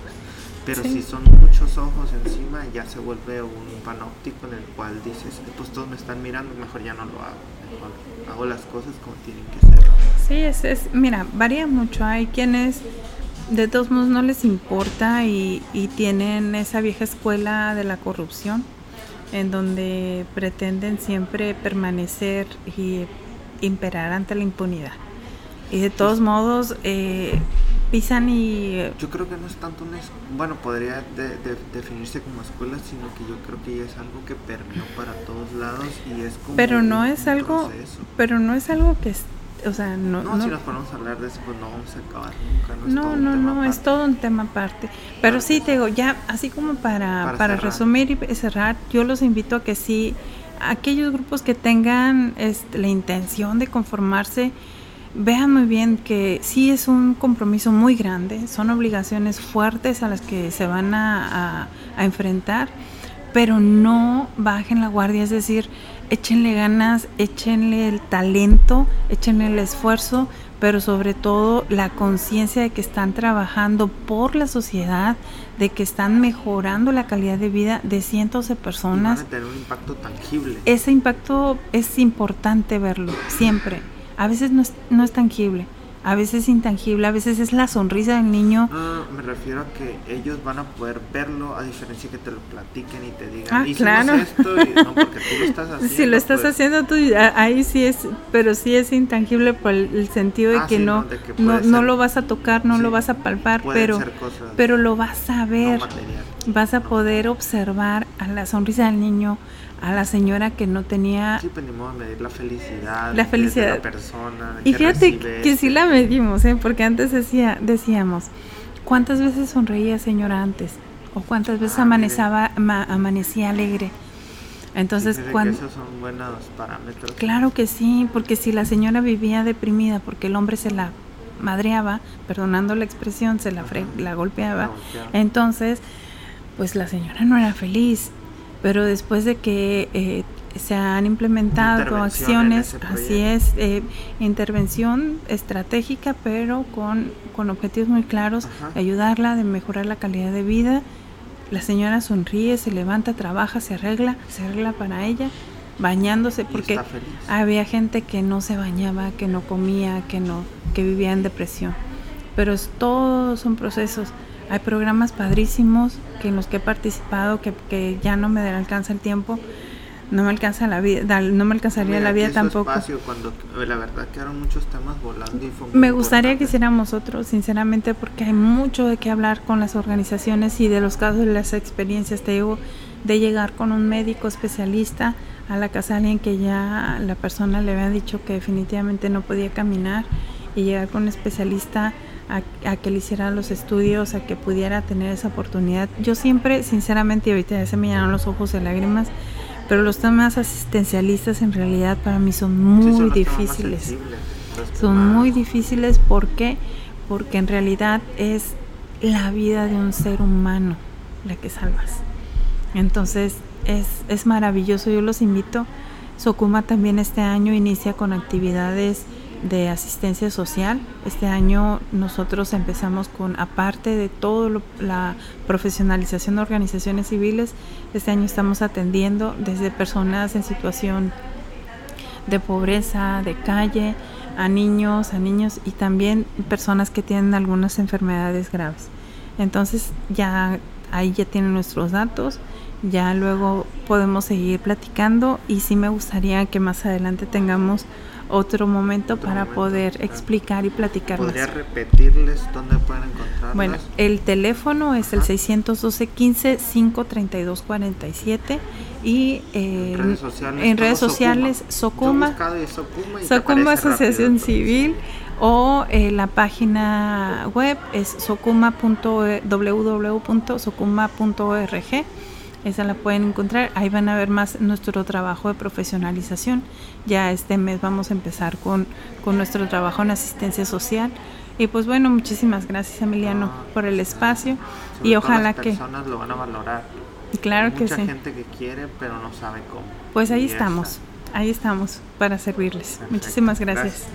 Pero si son muchos ojos encima, ya se vuelve un panóptico en el cual dices, pues todos me están mirando, mejor ya no lo hago. Mejor hago las cosas como tienen que ser. Sí, es, es, mira, varía mucho. Hay quienes de todos modos no les importa y, y tienen esa vieja escuela de la corrupción en donde pretenden siempre permanecer y imperar ante la impunidad. Y de todos modos eh, pisan y... Yo creo que no es tanto un... Bueno, podría definirse como escuela, sino que yo creo que ya es algo que permeó para todos lados y es como... Pero no es algo... Pero no es algo que o sea, no, no, si nos ponemos a hablar de eso, pues no vamos a acabar nunca. No, no, no, es todo un tema aparte. Pero sí, te digo, ya así como para, para, resumir y cerrar, yo los invito a que sí, aquellos grupos que tengan este, la intención de conformarse, vean muy bien que sí es un compromiso muy grande, son obligaciones fuertes a las que se van a, a enfrentar, pero no bajen la guardia, es decir, échenle ganas, échenle el talento, échenle el esfuerzo, pero sobre todo la conciencia de que están trabajando por la sociedad, de que están mejorando la calidad de vida de cientos de personas. tener un impacto tangible. Ese impacto es importante verlo, siempre. A veces no es, no es tangible, a veces intangible, a veces es la sonrisa del niño. No, me refiero a que ellos van a poder verlo a diferencia que te lo platiquen y te digan, ah, claro. esto, no, porque tú lo estás haciendo. Si lo estás pues". haciendo tú, ahí sí es, pero sí es intangible por el, sentido de ah, que, no, no, no, lo vas a tocar, no lo vas a palpar, pero, pero lo vas a ver, vas a poder observar a la sonrisa del niño, a la señora que no tenía... Sí, pues a medir la felicidad, la felicidad. de la persona. y fíjate que, sí la medimos, ¿eh? porque antes decía, decíamos, ¿cuántas veces sonreía señora antes? ¿O cuántas veces ah, amanecía alegre? Entonces, cuando... esos son buenos parámetros. Claro que sí, porque si la señora vivía deprimida porque el hombre se la madreaba, perdonando la expresión, se la, la golpeaba, entonces, pues la señora no era feliz pero después de que eh, se han implementado acciones, así es, eh, intervención estratégica, pero con, con objetivos muy claros, de ayudarla, de mejorar la calidad de vida. La señora sonríe, se levanta, trabaja, se arregla, se arregla para ella, bañándose, porque había gente que no se bañaba, que no comía, que no, que vivía en depresión. Pero es, todos son procesos hay programas padrísimos que en los que he participado que, que ya no me alcanza el tiempo no me alcanza la vida, no me alcanzaría la vida tampoco. cuando la verdad quedaron muchos temas volando y Me gustaría que hiciéramos otro, sinceramente, porque hay mucho de qué hablar con las organizaciones y de los casos de las experiencias. Te digo, de llegar con un médico especialista a la casa de alguien que ya la persona le había dicho que definitivamente no podía caminar y llegar con un especialista a, que le hiciera los estudios, a que pudiera tener esa oportunidad. Yo siempre, sinceramente, y ahorita ya se me llenaron los ojos de lágrimas, pero los temas asistencialistas en realidad para mí son muy difíciles. Son muy difíciles porque porque en realidad es la vida de un ser humano la que salvas. Entonces es, es maravilloso, yo los invito. Sokuma también este año inicia con actividades de asistencia social. Este año nosotros empezamos con, aparte de toda la profesionalización de organizaciones civiles, este año estamos atendiendo desde personas en situación de pobreza, de calle, a niños, a niños y también personas que tienen algunas enfermedades graves. Entonces ya ahí ya tienen nuestros datos, ya luego podemos seguir platicando y sí me gustaría que más adelante tengamos otro momento para poder explicar y platicar ¿Podría repetirles dónde pueden encontrarlas? Bueno, el teléfono es el 612 15 532 47 y en redes sociales, en redes sociales Socuma, Socuma, Asociación Civil o eh, la página web es socuma.www.socuma.org esa la pueden encontrar. Ahí van a ver más nuestro trabajo de profesionalización. Ya este mes vamos a empezar con, con nuestro trabajo en asistencia social. Y pues bueno, muchísimas gracias Emiliano por el espacio y ojalá que... Las personas lo van a valorar. Claro que mucha sí. gente que quiere pero no sabe cómo. Pues ahí estamos, ahí estamos para servirles. Muchísimas gracias.